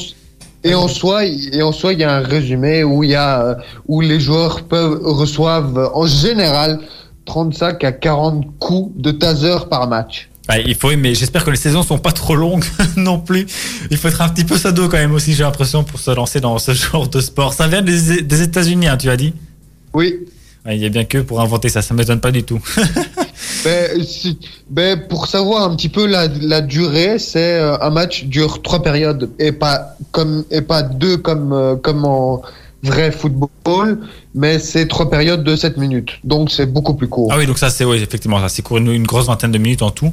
et en soi, et en soi, il y a un résumé où il y a où les joueurs peuvent reçoivent en général 35 à 40 coups de taser par match. Ouais, il faut, mais j'espère que les saisons sont pas trop longues non plus. Il faut être un petit peu sado quand même aussi, j'ai l'impression, pour se lancer dans ce genre de sport. Ça vient des, des États-Unis, hein, tu as dit? Oui. Ouais, Il y a bien que pour inventer ça, ça m'étonne pas du tout. Ben, ben, pour savoir un petit peu la, la durée, c'est euh, un match dure trois périodes et pas comme et pas deux comme euh, comme en vrai football, mais c'est trois périodes de 7 minutes. Donc c'est beaucoup plus court. Ah oui, donc ça c'est oui, effectivement, ça c'est court une, une grosse vingtaine de minutes en tout.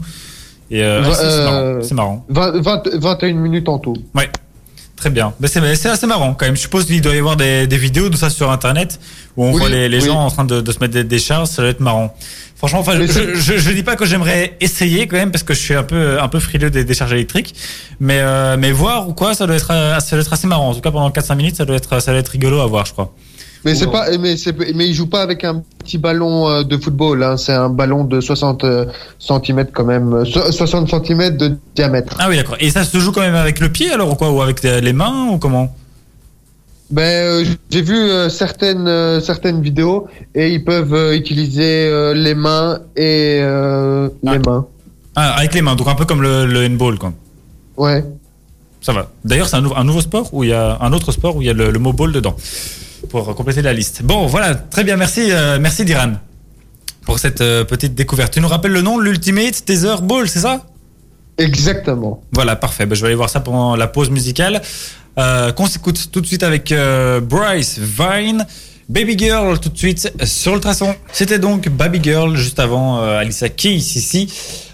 Et euh, c'est- marrant. euh, C'est marrant. 20, 20 21 minutes en tout. Très bien. Mais c'est assez marrant quand même. Je suppose qu'il doit y avoir des, des vidéos de ça sur Internet où on Oui, voit les, les oui. gens en train de, de se mettre des, des charges. Ça doit être marrant. Franchement, enfin, je, je, je dis pas que j'aimerais essayer quand même parce que je suis un peu un peu frileux des décharges électriques, mais euh, mais voir ou quoi, ça doit être euh, ça doit être assez marrant. En tout cas, pendant 4-5 minutes, ça doit être ça doit être rigolo à voir, je crois. Mais c'est pas, mais c'est, mais il joue pas avec un petit ballon euh, de football. Hein. C'est un ballon de 60 cm quand même, euh, so- 60 cm de diamètre. Ah oui, d'accord. Et ça se joue quand même avec le pied alors ou quoi? Ou avec les les mains ou comment? Ben, euh, j'ai vu euh, certaines euh, certaines vidéos et ils peuvent utiliser les mains et euh, Ah. les mains. Ah, avec les mains, donc un peu comme le, le handball, quoi. Ouais. Ça va. D'ailleurs, c'est un, nou- un nouveau sport où il y a un autre sport où il y a le, le mot ball dedans pour compléter la liste. Bon, voilà, très bien, merci, merci Diran pour cette petite découverte. Tu nous rappelles le nom, l'Ultimate Tether Ball, c'est ça? Exactement. Voilà, parfait. Ben, je vais aller voir ça pendant la pause musicale. Euh, Qu'on s'écoute tout de suite avec euh, Bryce Vine. Baby Girl tout de suite sur le traçon. C'était donc Baby Girl juste avant euh, Alicia Keys ici.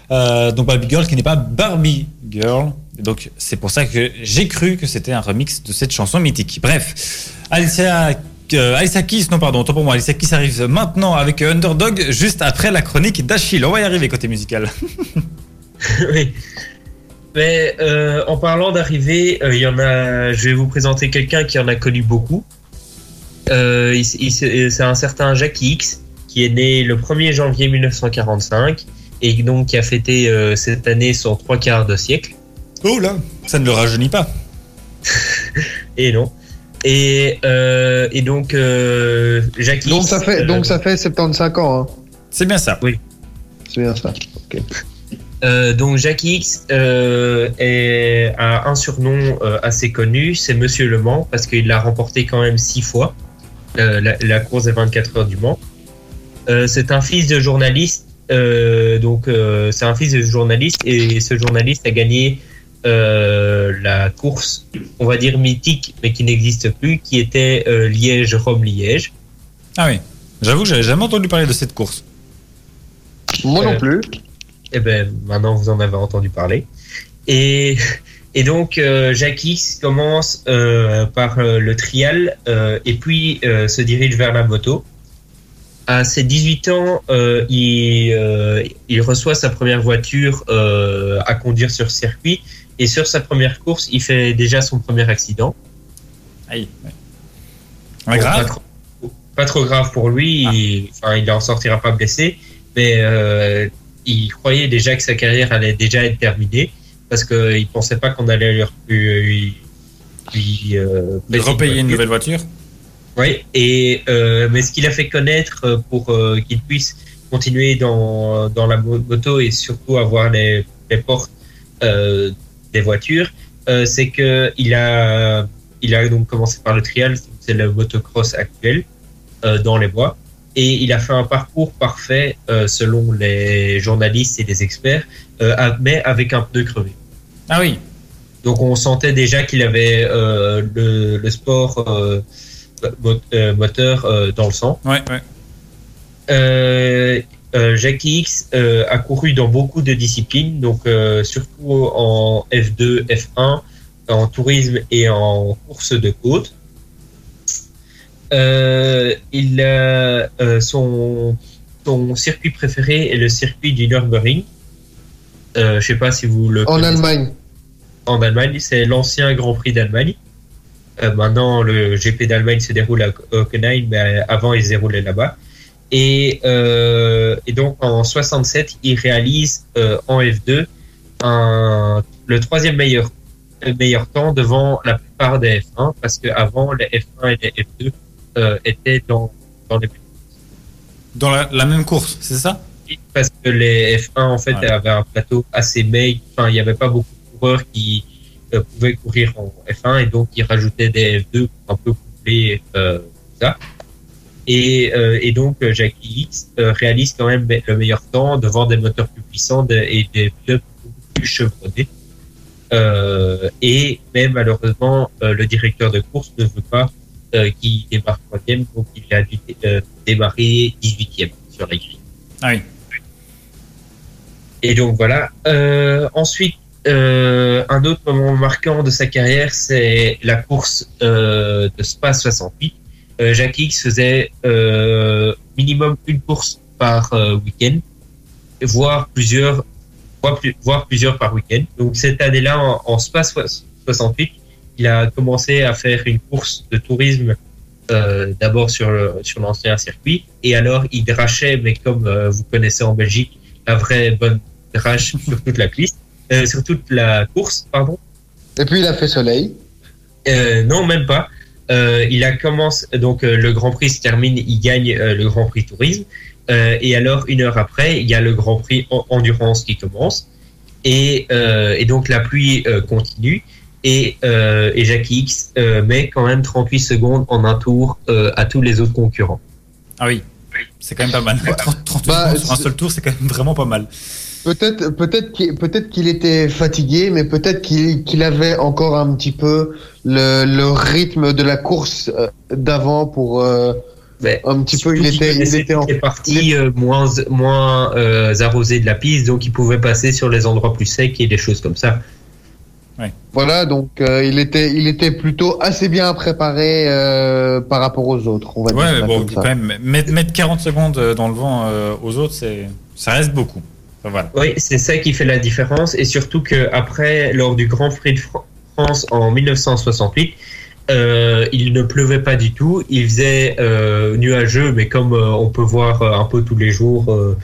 Euh, donc Baby Girl qui n'est pas Barbie Girl. Donc c'est pour ça que j'ai cru que c'était un remix de cette chanson mythique. Bref, Alicia, euh, Keys, non pardon, autant pour moi, Alicia Keys arrive maintenant avec Underdog juste après la chronique d'Achille. On va y arriver côté musical. oui. Mais euh, en parlant d'arrivée, euh, il y en a. Je vais vous présenter quelqu'un qui en a connu beaucoup. Euh, il- il- c'est un certain Jacques X qui est né le 1er janvier 1945 et donc qui a fêté euh, cette année son trois quarts de siècle. Oh là, ça ne le rajeunit pas. Et non. Et, euh, et donc euh, Jacques Donc X, ça fait euh, donc ça fait 75 ans. Hein. C'est bien ça. C'est bien ça. Ok. Euh, donc Jacques X euh, est, a un surnom euh, assez connu, c'est Monsieur Le Mans, parce qu'il l'a remporté quand même six fois, euh, la, la course des 24 heures du Mans. Euh, c'est un fils de journaliste, euh, donc euh, c'est un fils de journaliste, et ce journaliste a gagné euh, la course, on va dire mythique, mais qui n'existe plus, qui était euh, Liège-Rome-Liège. Ah oui. J'avoue que j'avais jamais entendu parler de cette course. Moi Euh, non plus. Eh ben, maintenant vous en avez entendu parler. Et, et donc, euh, Jacques X commence euh, par euh, le trial euh, et puis se dirige vers la moto. À ses 18 ans, il, il reçoit sa première voiture à conduire sur circuit. Et sur sa première course, il fait déjà son premier accident. Aïe. ouais. Ah, grave. Pas trop, pas trop grave pour lui. Ah. Il, enfin, il en sortira pas blessé, mais il croyait déjà que sa carrière allait déjà être terminée parce qu'il pensait pas qu'on allait lui, lui, lui, euh, repayer une nouvelle voiture. Oui, et euh, mais ce qu'il a fait connaître euh, pour euh, qu'il puisse continuer dans, dans la mo- moto et surtout avoir les, les portes euh, des voitures, euh, c'est que il a il a donc commencé par le trial, c'est le motocross actuel euh, dans les bois, et il a fait un parcours parfait euh, selon les journalistes et les experts, euh, mais avec un pneu crevé. Ah oui. Donc on sentait déjà qu'il avait euh, le, le sport mo- moteur dans le sang. Ouais, ouais. Jackie X a couru dans beaucoup de disciplines, donc surtout en F2, F1, en tourisme et en course de côte. Euh, il a euh, son, son circuit préféré est le circuit du Nürburgring. Euh, je sais pas si vous le En connaissez Allemagne. en Allemagne. C'est l'ancien Grand Prix d'Allemagne. Euh, maintenant, le GP d'Allemagne se déroule à Hockenheim, mais avant, il se déroulait là-bas. Et, euh, et donc, en 67, il réalise euh, en F2 un, le troisième meilleur, le meilleur temps devant la plupart des F1, parce qu'avant, les F1 et les F2 euh, étaient dans, dans les Dans la, la même course, c'est ça? Parce que les F1 en fait Ouais. avaient un plateau assez maigre. Enfin, il n'y avait pas beaucoup de coureurs qui euh, pouvaient courir en F1 et donc ils rajoutaient des F2 pour un peu couvrir euh, ça. Et, euh, et donc euh, Jackie X euh, réalise quand même le meilleur temps devant des moteurs plus puissants de- et des pilotes plus chevronnés. Euh, et même malheureusement, euh, le directeur de course ne veut pas euh, qu'il démarre troisième, donc il a dû euh, démarrer 18e sur la grille. Ah oui. Et donc voilà. Euh, ensuite, euh, un autre moment marquant de sa carrière, c'est la course de Spa 68. Euh, Jacques X faisait minimum une course par week-end, voire plusieurs, voire, plus- voire plusieurs par week-end. Donc cette année-là, en, en Spa 68, il a commencé à faire une course de tourisme euh, d'abord sur le- sur l'ancien circuit, et alors il drachait, mais comme euh, vous connaissez en Belgique, la vraie bonne drache sur toute la piste, euh, sur toute la course, pardon. Et puis il a fait soleil. Non, même pas. Il a commencé donc le Grand Prix se termine, il gagne le Grand Prix Tourisme, et alors une heure après, il y a le Grand Prix en- Endurance qui commence, et, et donc la pluie continue. Et, euh, et Jackie X euh, met quand même 38 secondes en un tour euh, à tous les autres concurrents. Ah oui, c'est quand même pas mal. 30, 30 Bah, secondes sur un seul tour, c'est quand même vraiment pas mal. Peut-être, peut-être qu'il, peut-être qu'il était fatigué, mais peut-être qu'il, qu'il avait encore un petit peu le, le rythme de la course euh, d'avant pour euh, Mais un petit peu. Il était, il en. euh, moins moins euh, arrosées de la piste, donc il pouvait passer sur les endroits plus secs et des choses comme ça. Voilà, donc euh, il était, il était plutôt assez bien préparé euh, par rapport aux autres. On va Ouais, dire mais ça bon, comme ça. quand même, mettre, mettre 40 secondes euh, dans le vent euh, aux autres, c'est, ça reste beaucoup. Enfin, voilà. Oui, c'est ça qui fait la différence, et surtout que après, lors du Grand Prix de Fran- France en 1968, euh, il ne pleuvait pas du tout, il faisait euh, nuageux, mais comme euh, on peut voir euh, un peu tous les jours euh,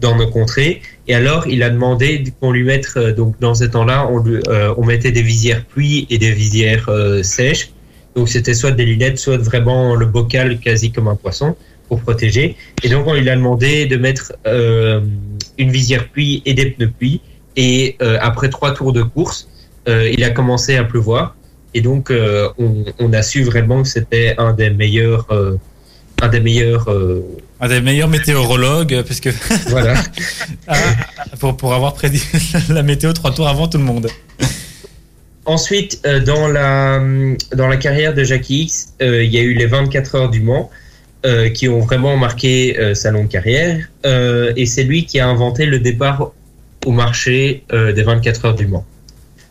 dans nos contrées. Et alors, il a demandé qu'on lui mette, euh, donc dans ces temps-là, on, euh, mettait des visières pluie et des visières euh, sèches. Donc c'était soit des lunettes, soit vraiment le bocal quasi comme un poisson pour protéger. Et donc on lui a demandé de mettre une visière pluie et des pneus pluie. Et après trois tours de course, il a commencé à pleuvoir. Et donc on, on a su vraiment que c'était un des meilleurs, un des meilleurs, Un des meilleurs météorologues, euh, parce que voilà. ah, pour, pour avoir prédit la météo trois tours avant tout le monde. Ensuite, euh, dans la dans la carrière de Jackie X, euh, il y a eu les 24 heures du Mans euh, qui ont vraiment marqué euh, sa longue carrière. Euh, et c'est lui qui a inventé le départ au marché euh, des 24 heures du Mans.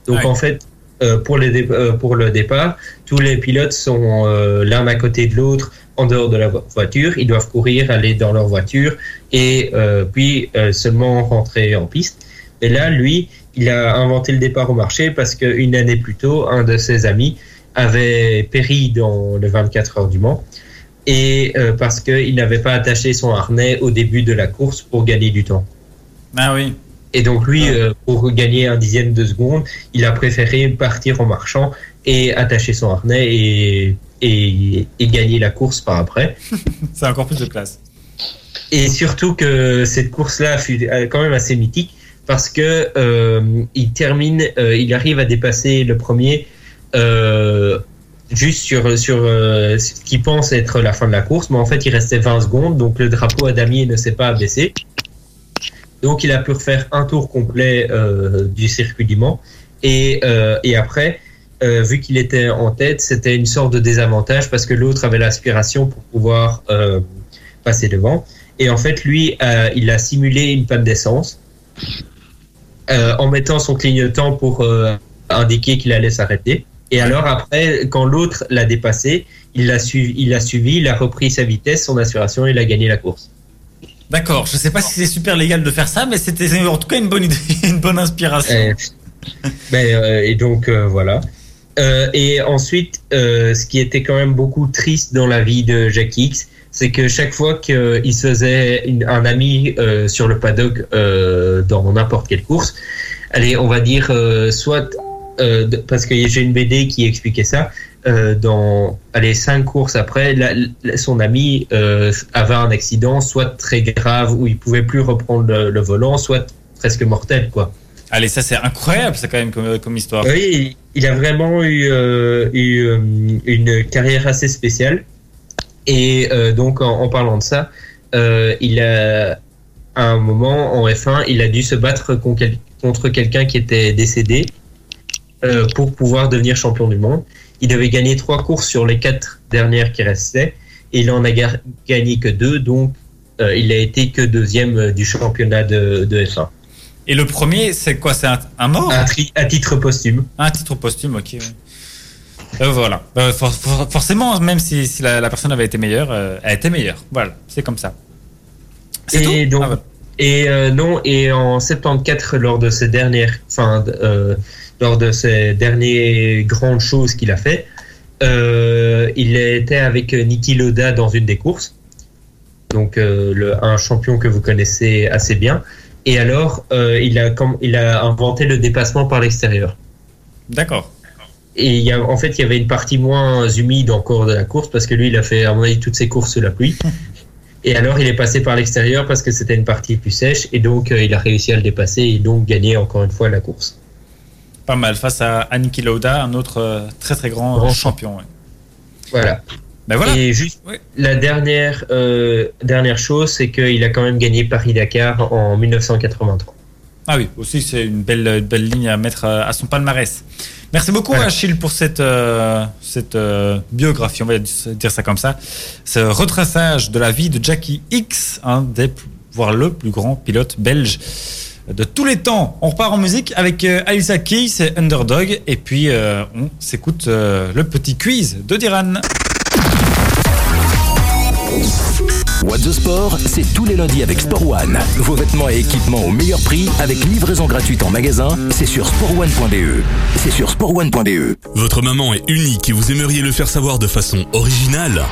Donc Ouais. en fait, euh, pour, les dé- euh, pour le départ, tous les pilotes sont euh, l'un à côté de l'autre en dehors de la vo- voiture. Ils doivent courir, aller dans leur voiture et euh, puis euh, seulement rentrer en piste. Et là, lui, il a inventé le départ au marché parce qu'une année plus tôt, un de ses amis avait péri dans le 24 heures du Mans et euh, parce qu'il n'avait pas attaché son harnais au début de la course pour gagner du temps. Ah oui. Et donc lui, euh, pour gagner un dixième de seconde, il a préféré partir en marchant et attacher son harnais et, et, et gagner la course par après. C'est encore plus de classe. Et surtout que cette course-là fut euh, quand même assez mythique parce que euh, il termine, euh, il arrive à dépasser le premier juste sur sur ce qu'il pense être la fin de la course, mais en fait il restait 20 secondes, donc le drapeau à damier ne s'est pas abaissé. Donc il a pu refaire un tour complet euh, du circuit du Mans et euh, après. euh, vu qu'il était en tête, c'était une sorte de désavantage parce que l'autre avait l'aspiration pour pouvoir passer devant. Et en fait, lui, il a simulé une panne d'essence en mettant son clignotant pour indiquer qu'il allait s'arrêter. Et alors après, quand l'autre l'a dépassé, il l'a suivi, il a suivi, il a repris sa vitesse, son aspiration, et il a gagné la course. D'accord, je sais pas si c'est super légal de faire ça, mais c'était en tout cas une bonne idée, une bonne inspiration. Euh, ben, euh, et donc euh, voilà. Euh, et ensuite, ce qui était quand même beaucoup triste dans la vie de Jack X, c'est que chaque fois qu'il se faisait un ami sur le paddock dans n'importe quelle course, allez, on va dire soit parce que j'ai une BD qui expliquait ça. Euh, dans allez cinq courses après, la- la- son ami euh, avait un accident, soit très grave où il pouvait plus reprendre le, le volant, soit presque mortel, quoi. Allez, ça c'est incroyable, ça quand même comme, comme histoire. Oui, il a vraiment eu, euh, eu une carrière assez spéciale. Et donc, en, en parlant de ça, il a, à un moment en F1, il a dû se battre contre quelqu'un qui était décédé pour pouvoir devenir champion du monde. Il devait gagner trois courses sur les quatre dernières qui restaient, et il en a ga- gagné que deux, donc euh, il a été que deuxième euh, du championnat de, de F1. Et le premier, c'est quoi? C'est un, un mort? Un, tri- à titre posthume. Un titre posthume, ok. ouais. Euh, voilà. Euh, for- for- forcément, même si, si la, la personne avait été meilleure, elle était meilleure. Voilà, c'est comme ça. C'est Et tout? donc, Ah, voilà. et non, et en 74, lors de ces dernières, enfin, lors de ces dernières grandes choses qu'il a fait, euh, il était avec Niki Loda dans une des courses. Donc, euh, le, un champion que vous connaissez assez bien. Et alors, euh, il a, comme, il a inventé le dépassement par l'extérieur. D'accord. Et il y a, en fait, il y avait une partie moins humide encore de la course parce que lui, il a fait, à mon avis, toutes ses courses sous la pluie. Et alors, il est passé par l'extérieur parce que c'était une partie plus sèche et donc il a réussi à le dépasser et donc gagner encore une fois la course. Pas mal. Face à Aniki Lauda, un autre euh, très très grand, Grand champion. ouais. Voilà. Ben voilà. Et juste Ouais. la dernière, euh, dernière chose, c'est qu'il a quand même gagné Paris-Dakar en 1983. Ah oui, aussi c'est une belle, une belle ligne à mettre euh, à son palmarès. Merci beaucoup Voilà. Achille pour cette, euh, cette euh, biographie, on va dire ça comme ça. Ce retraçage de la vie de Jackie X, un des, voire le plus grand pilote belge de tous les temps. On repart en musique avec euh, Alissa Keys, c'est Underdog, et puis euh, on s'écoute euh, le petit quiz de Diran. What the Sport, c'est tous les lundis avec Sport One. Vos vêtements et équipements au meilleur prix avec livraison gratuite en magasin, c'est sur sportone.be. C'est sur sportone.be. Votre maman est unique et vous aimeriez le faire savoir de façon originale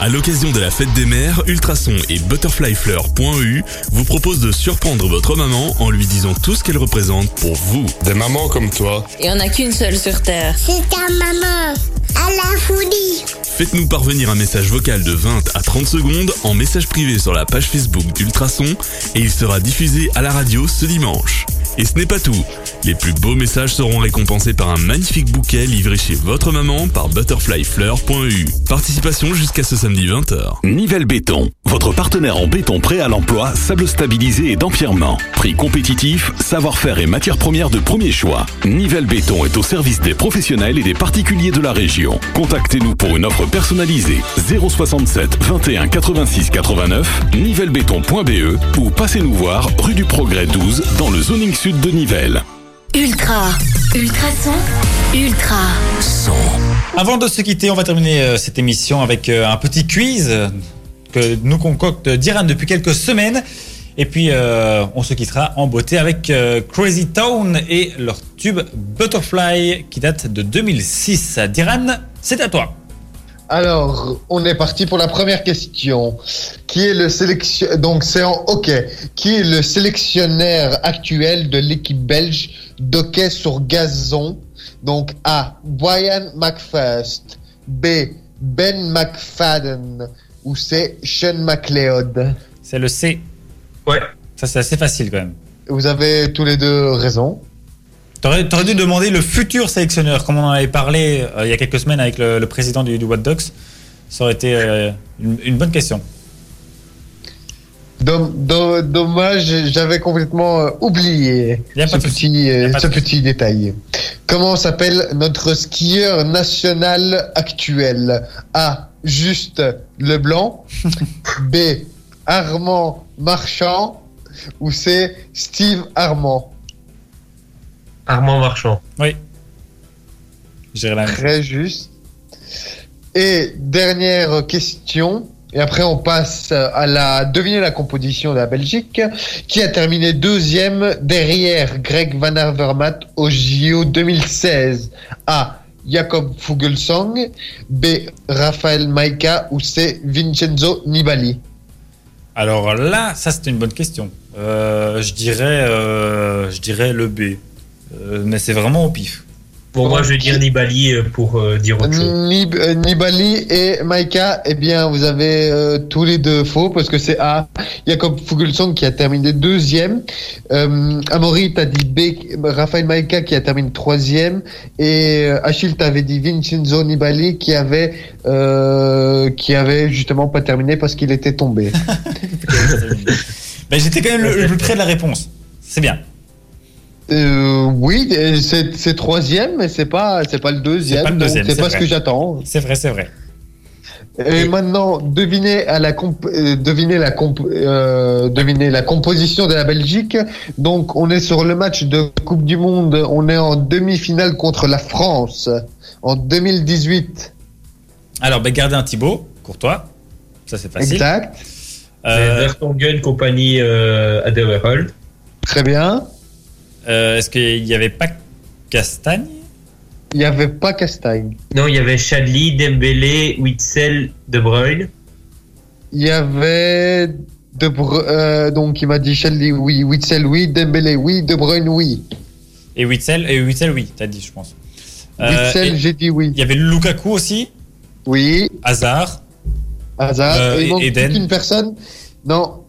À l'occasion de la fête des mères, Ultrason et Butterflyfleur.eu vous proposent de surprendre votre maman en lui disant tout ce qu'elle représente pour vous. Des mamans comme toi. Il n'y en a qu'une seule sur Terre. C'est ta maman. À la folie. Faites-nous parvenir un message vocal de 20 à 30 secondes en message privé sur la page Facebook d'Ultrason et il sera diffusé à la radio ce dimanche. Et ce n'est pas tout. Les plus beaux messages seront récompensés par un magnifique bouquet livré chez votre maman par butterflyfleur.eu. Participation jusqu'à ce samedi 20h. Nivelle Béton, votre partenaire en béton prêt à l'emploi, sable stabilisé et d'empierrement. Prix compétitif, savoir-faire et matières premières de premier choix. Nivelle Béton est au service des professionnels et des particuliers de la région. Contactez-nous pour une offre personnalisée 067 21 86 89 nivellebéton.be ou passez-nous voir rue du Progrès 12 dans le zoning sud de Nivelles. Ultra. Ultrason. Ultra. Avant de se quitter, on va terminer euh, cette émission avec euh, un petit quiz euh, que nous concocte Diran depuis quelques semaines. Et puis, euh, on se quittera en beauté avec euh, Crazy Town et leur tube Butterfly qui date de 2006. Diran, c'est à toi. Alors, on est parti pour la première question. Qui est le sélection donc c'est en hockey. Qui est le sélectionneur actuel de l'équipe belge d'hockey sur gazon? Donc A. Brian McFirst. B. Ben McFadden. Ou C. Sean McLeod? C'est le C. Ouais. Ça, c'est assez facile quand même. Vous avez tous les deux raison. T'aurais, t'aurais dû demander le futur sélectionneur, comme on en avait parlé euh, il y a quelques semaines avec le, le président du, du What Docs. Ça aurait été euh, une, une bonne question. Dom- do- dommage, j'avais complètement euh, oublié ce petit, ce petit détail. Comment s'appelle notre skieur national actuel? A. Juste Leblanc. B. Armand Marchand. Ou C. Steve Armand. Armand Marchand. Oui. J'irai la même. Très juste. Et dernière question. Et après, on passe à la deviner la composition de la Belgique, qui a terminé deuxième derrière Greg Van Avermaet au JO 2016. A. Jacob Fugelsang. B. Raphaël Maika. Ou C. Vincenzo Nibali? Alors là, ça c'était une bonne question. Euh, je dirais, euh, je dirais le B, mais c'est vraiment au pif. Bon, moi je vais dire Nibali euh, pour euh, dire autre chose. Nib- euh, Nibali et Maika, eh bien, vous avez euh, tous les deux faux parce que c'est A. Jacob Fugelsang qui a terminé deuxième. Euh, Amaury, t'as dit B. Raphaël Maika qui a terminé troisième. Et euh, Achille, t'avais dit Vincenzo Nibali qui avait, euh, qui avait justement pas terminé parce qu'il était tombé. Ben, J'étais quand même le, le plus près de la réponse. C'est bien. Euh, oui, c'est c'est troisième, mais c'est pas, c'est pas le deuxième. C'est pas le donc deuxième, C'est c'est pas ce que j'attends. C'est vrai, c'est vrai. Et maintenant, devinez à la comp- euh, devinez la comp- euh, devinez la composition de la Belgique. Donc, on est sur le match de Coupe du Monde. On est en demi-finale contre la France en 2018. Alors, ben, gardien Thibaut, Courtois. Ça, c'est facile. Exact. Euh, Vertonghen, compagnie euh. Très bien. Euh, Est-ce qu'il n'y avait pas Castagne? Il n'y avait pas Castagne. Non, il y avait Chadli, Dembélé, Witzel, De Bruyne. Il y avait De Bru- euh, donc il m'a dit Shelly oui, Witzel oui, Dembélé oui, De Bruyne oui. Et Witzel, et Witzel, oui, t'as dit, je pense. Euh, Witzel, et j'ai dit oui. Il y avait Lukaku aussi, Oui. Hazard? Hasard. Euh, il manque Eden? qu'une personne. Non.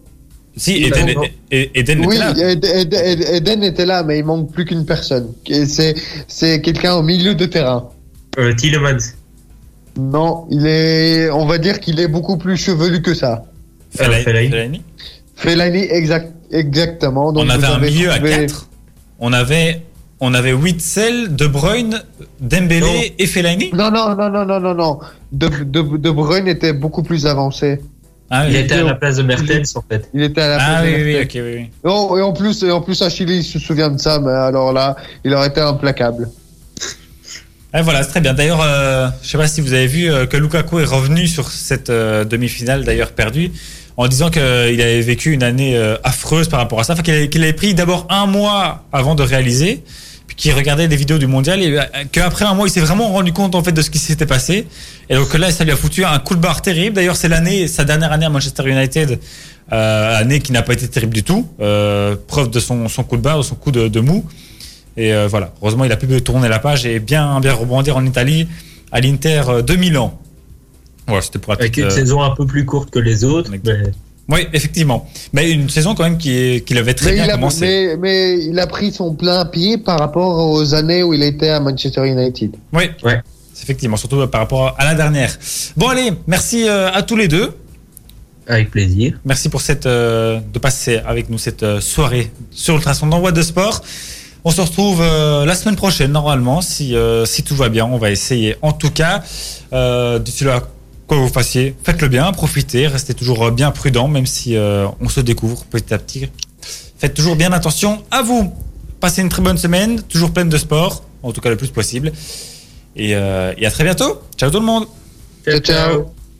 Si, Eden, et- Eden Oui, était là. Ed- Ed- Ed- Eden était là, mais il manque plus qu'une personne. C'est c'est quelqu'un au milieu de terrain. Euh, Tillemans. Non, il est, on va dire qu'il est beaucoup plus chevelu que ça. Fellaini. Fellaini. Fellaini. Exact, exactement. Donc on avait un milieu à trouvé- 4. On avait, on avait Witzel, De Bruyne, Dembélé Non. et Fellaini. Non, non, non, non, non, non, non. De, de, de Bruyne était beaucoup plus avancé. Ah Il oui, était à la place de Mertens, en fait. Il était à la ah, place oui, de oui, Mertens. ok, oui, oui. Non, et en plus, et en plus, Achille se souvient de ça, mais alors là, il aurait été implacable. Ouais, voilà, c'est très bien. D'ailleurs, euh, je sais pas si vous avez vu euh, que Lukaku est revenu sur cette euh, demi-finale, d'ailleurs perdue, en disant qu'il avait vécu une année euh, affreuse par rapport à ça. Enfin, qu'il avait, qu'il avait pris d'abord un mois avant de réaliser, qu'il regardait des vidéos du mondial, et euh, qu'après un mois, il s'est vraiment rendu compte en fait de ce qui s'était passé. Et donc là, ça lui a foutu un coup de barre terrible. D'ailleurs, c'est l'année, sa dernière année à Manchester United, euh, année qui n'a pas été terrible du tout. Euh, preuve de son, son coup de barre, de son coup de, de mou. Et euh, voilà, heureusement, il a pu tourner la page et bien, bien rebondir en Italie à l'Inter de Milan. Voilà, c'était pour la Avec une saison un peu plus courte que les autres. mais- Oui, effectivement. Mais une saison quand même qui, qui avait très Mais bien il, a, commencé. mais, mais il a pris son plein pied par rapport aux années où il était à Manchester United. Oui, Ouais. effectivement, surtout par rapport à la dernière. Bon, allez, merci euh, à tous les deux. Avec plaisir. Merci pour cette, euh, de passer avec nous cette euh, soirée sur Ultrason d'envoi de sport. On se retrouve euh, la semaine prochaine, normalement, si, euh, si tout va bien. On va essayer. En tout cas, euh, d'ici là, quoi que vous fassiez, faites-le bien, profitez, restez toujours bien prudent, même si euh, on se découvre petit à petit. Faites toujours bien attention à vous. Passez une très bonne semaine, toujours pleine de sport, en tout cas le plus possible. Et, euh, et à très bientôt. Ciao tout le monde. Ciao, ciao.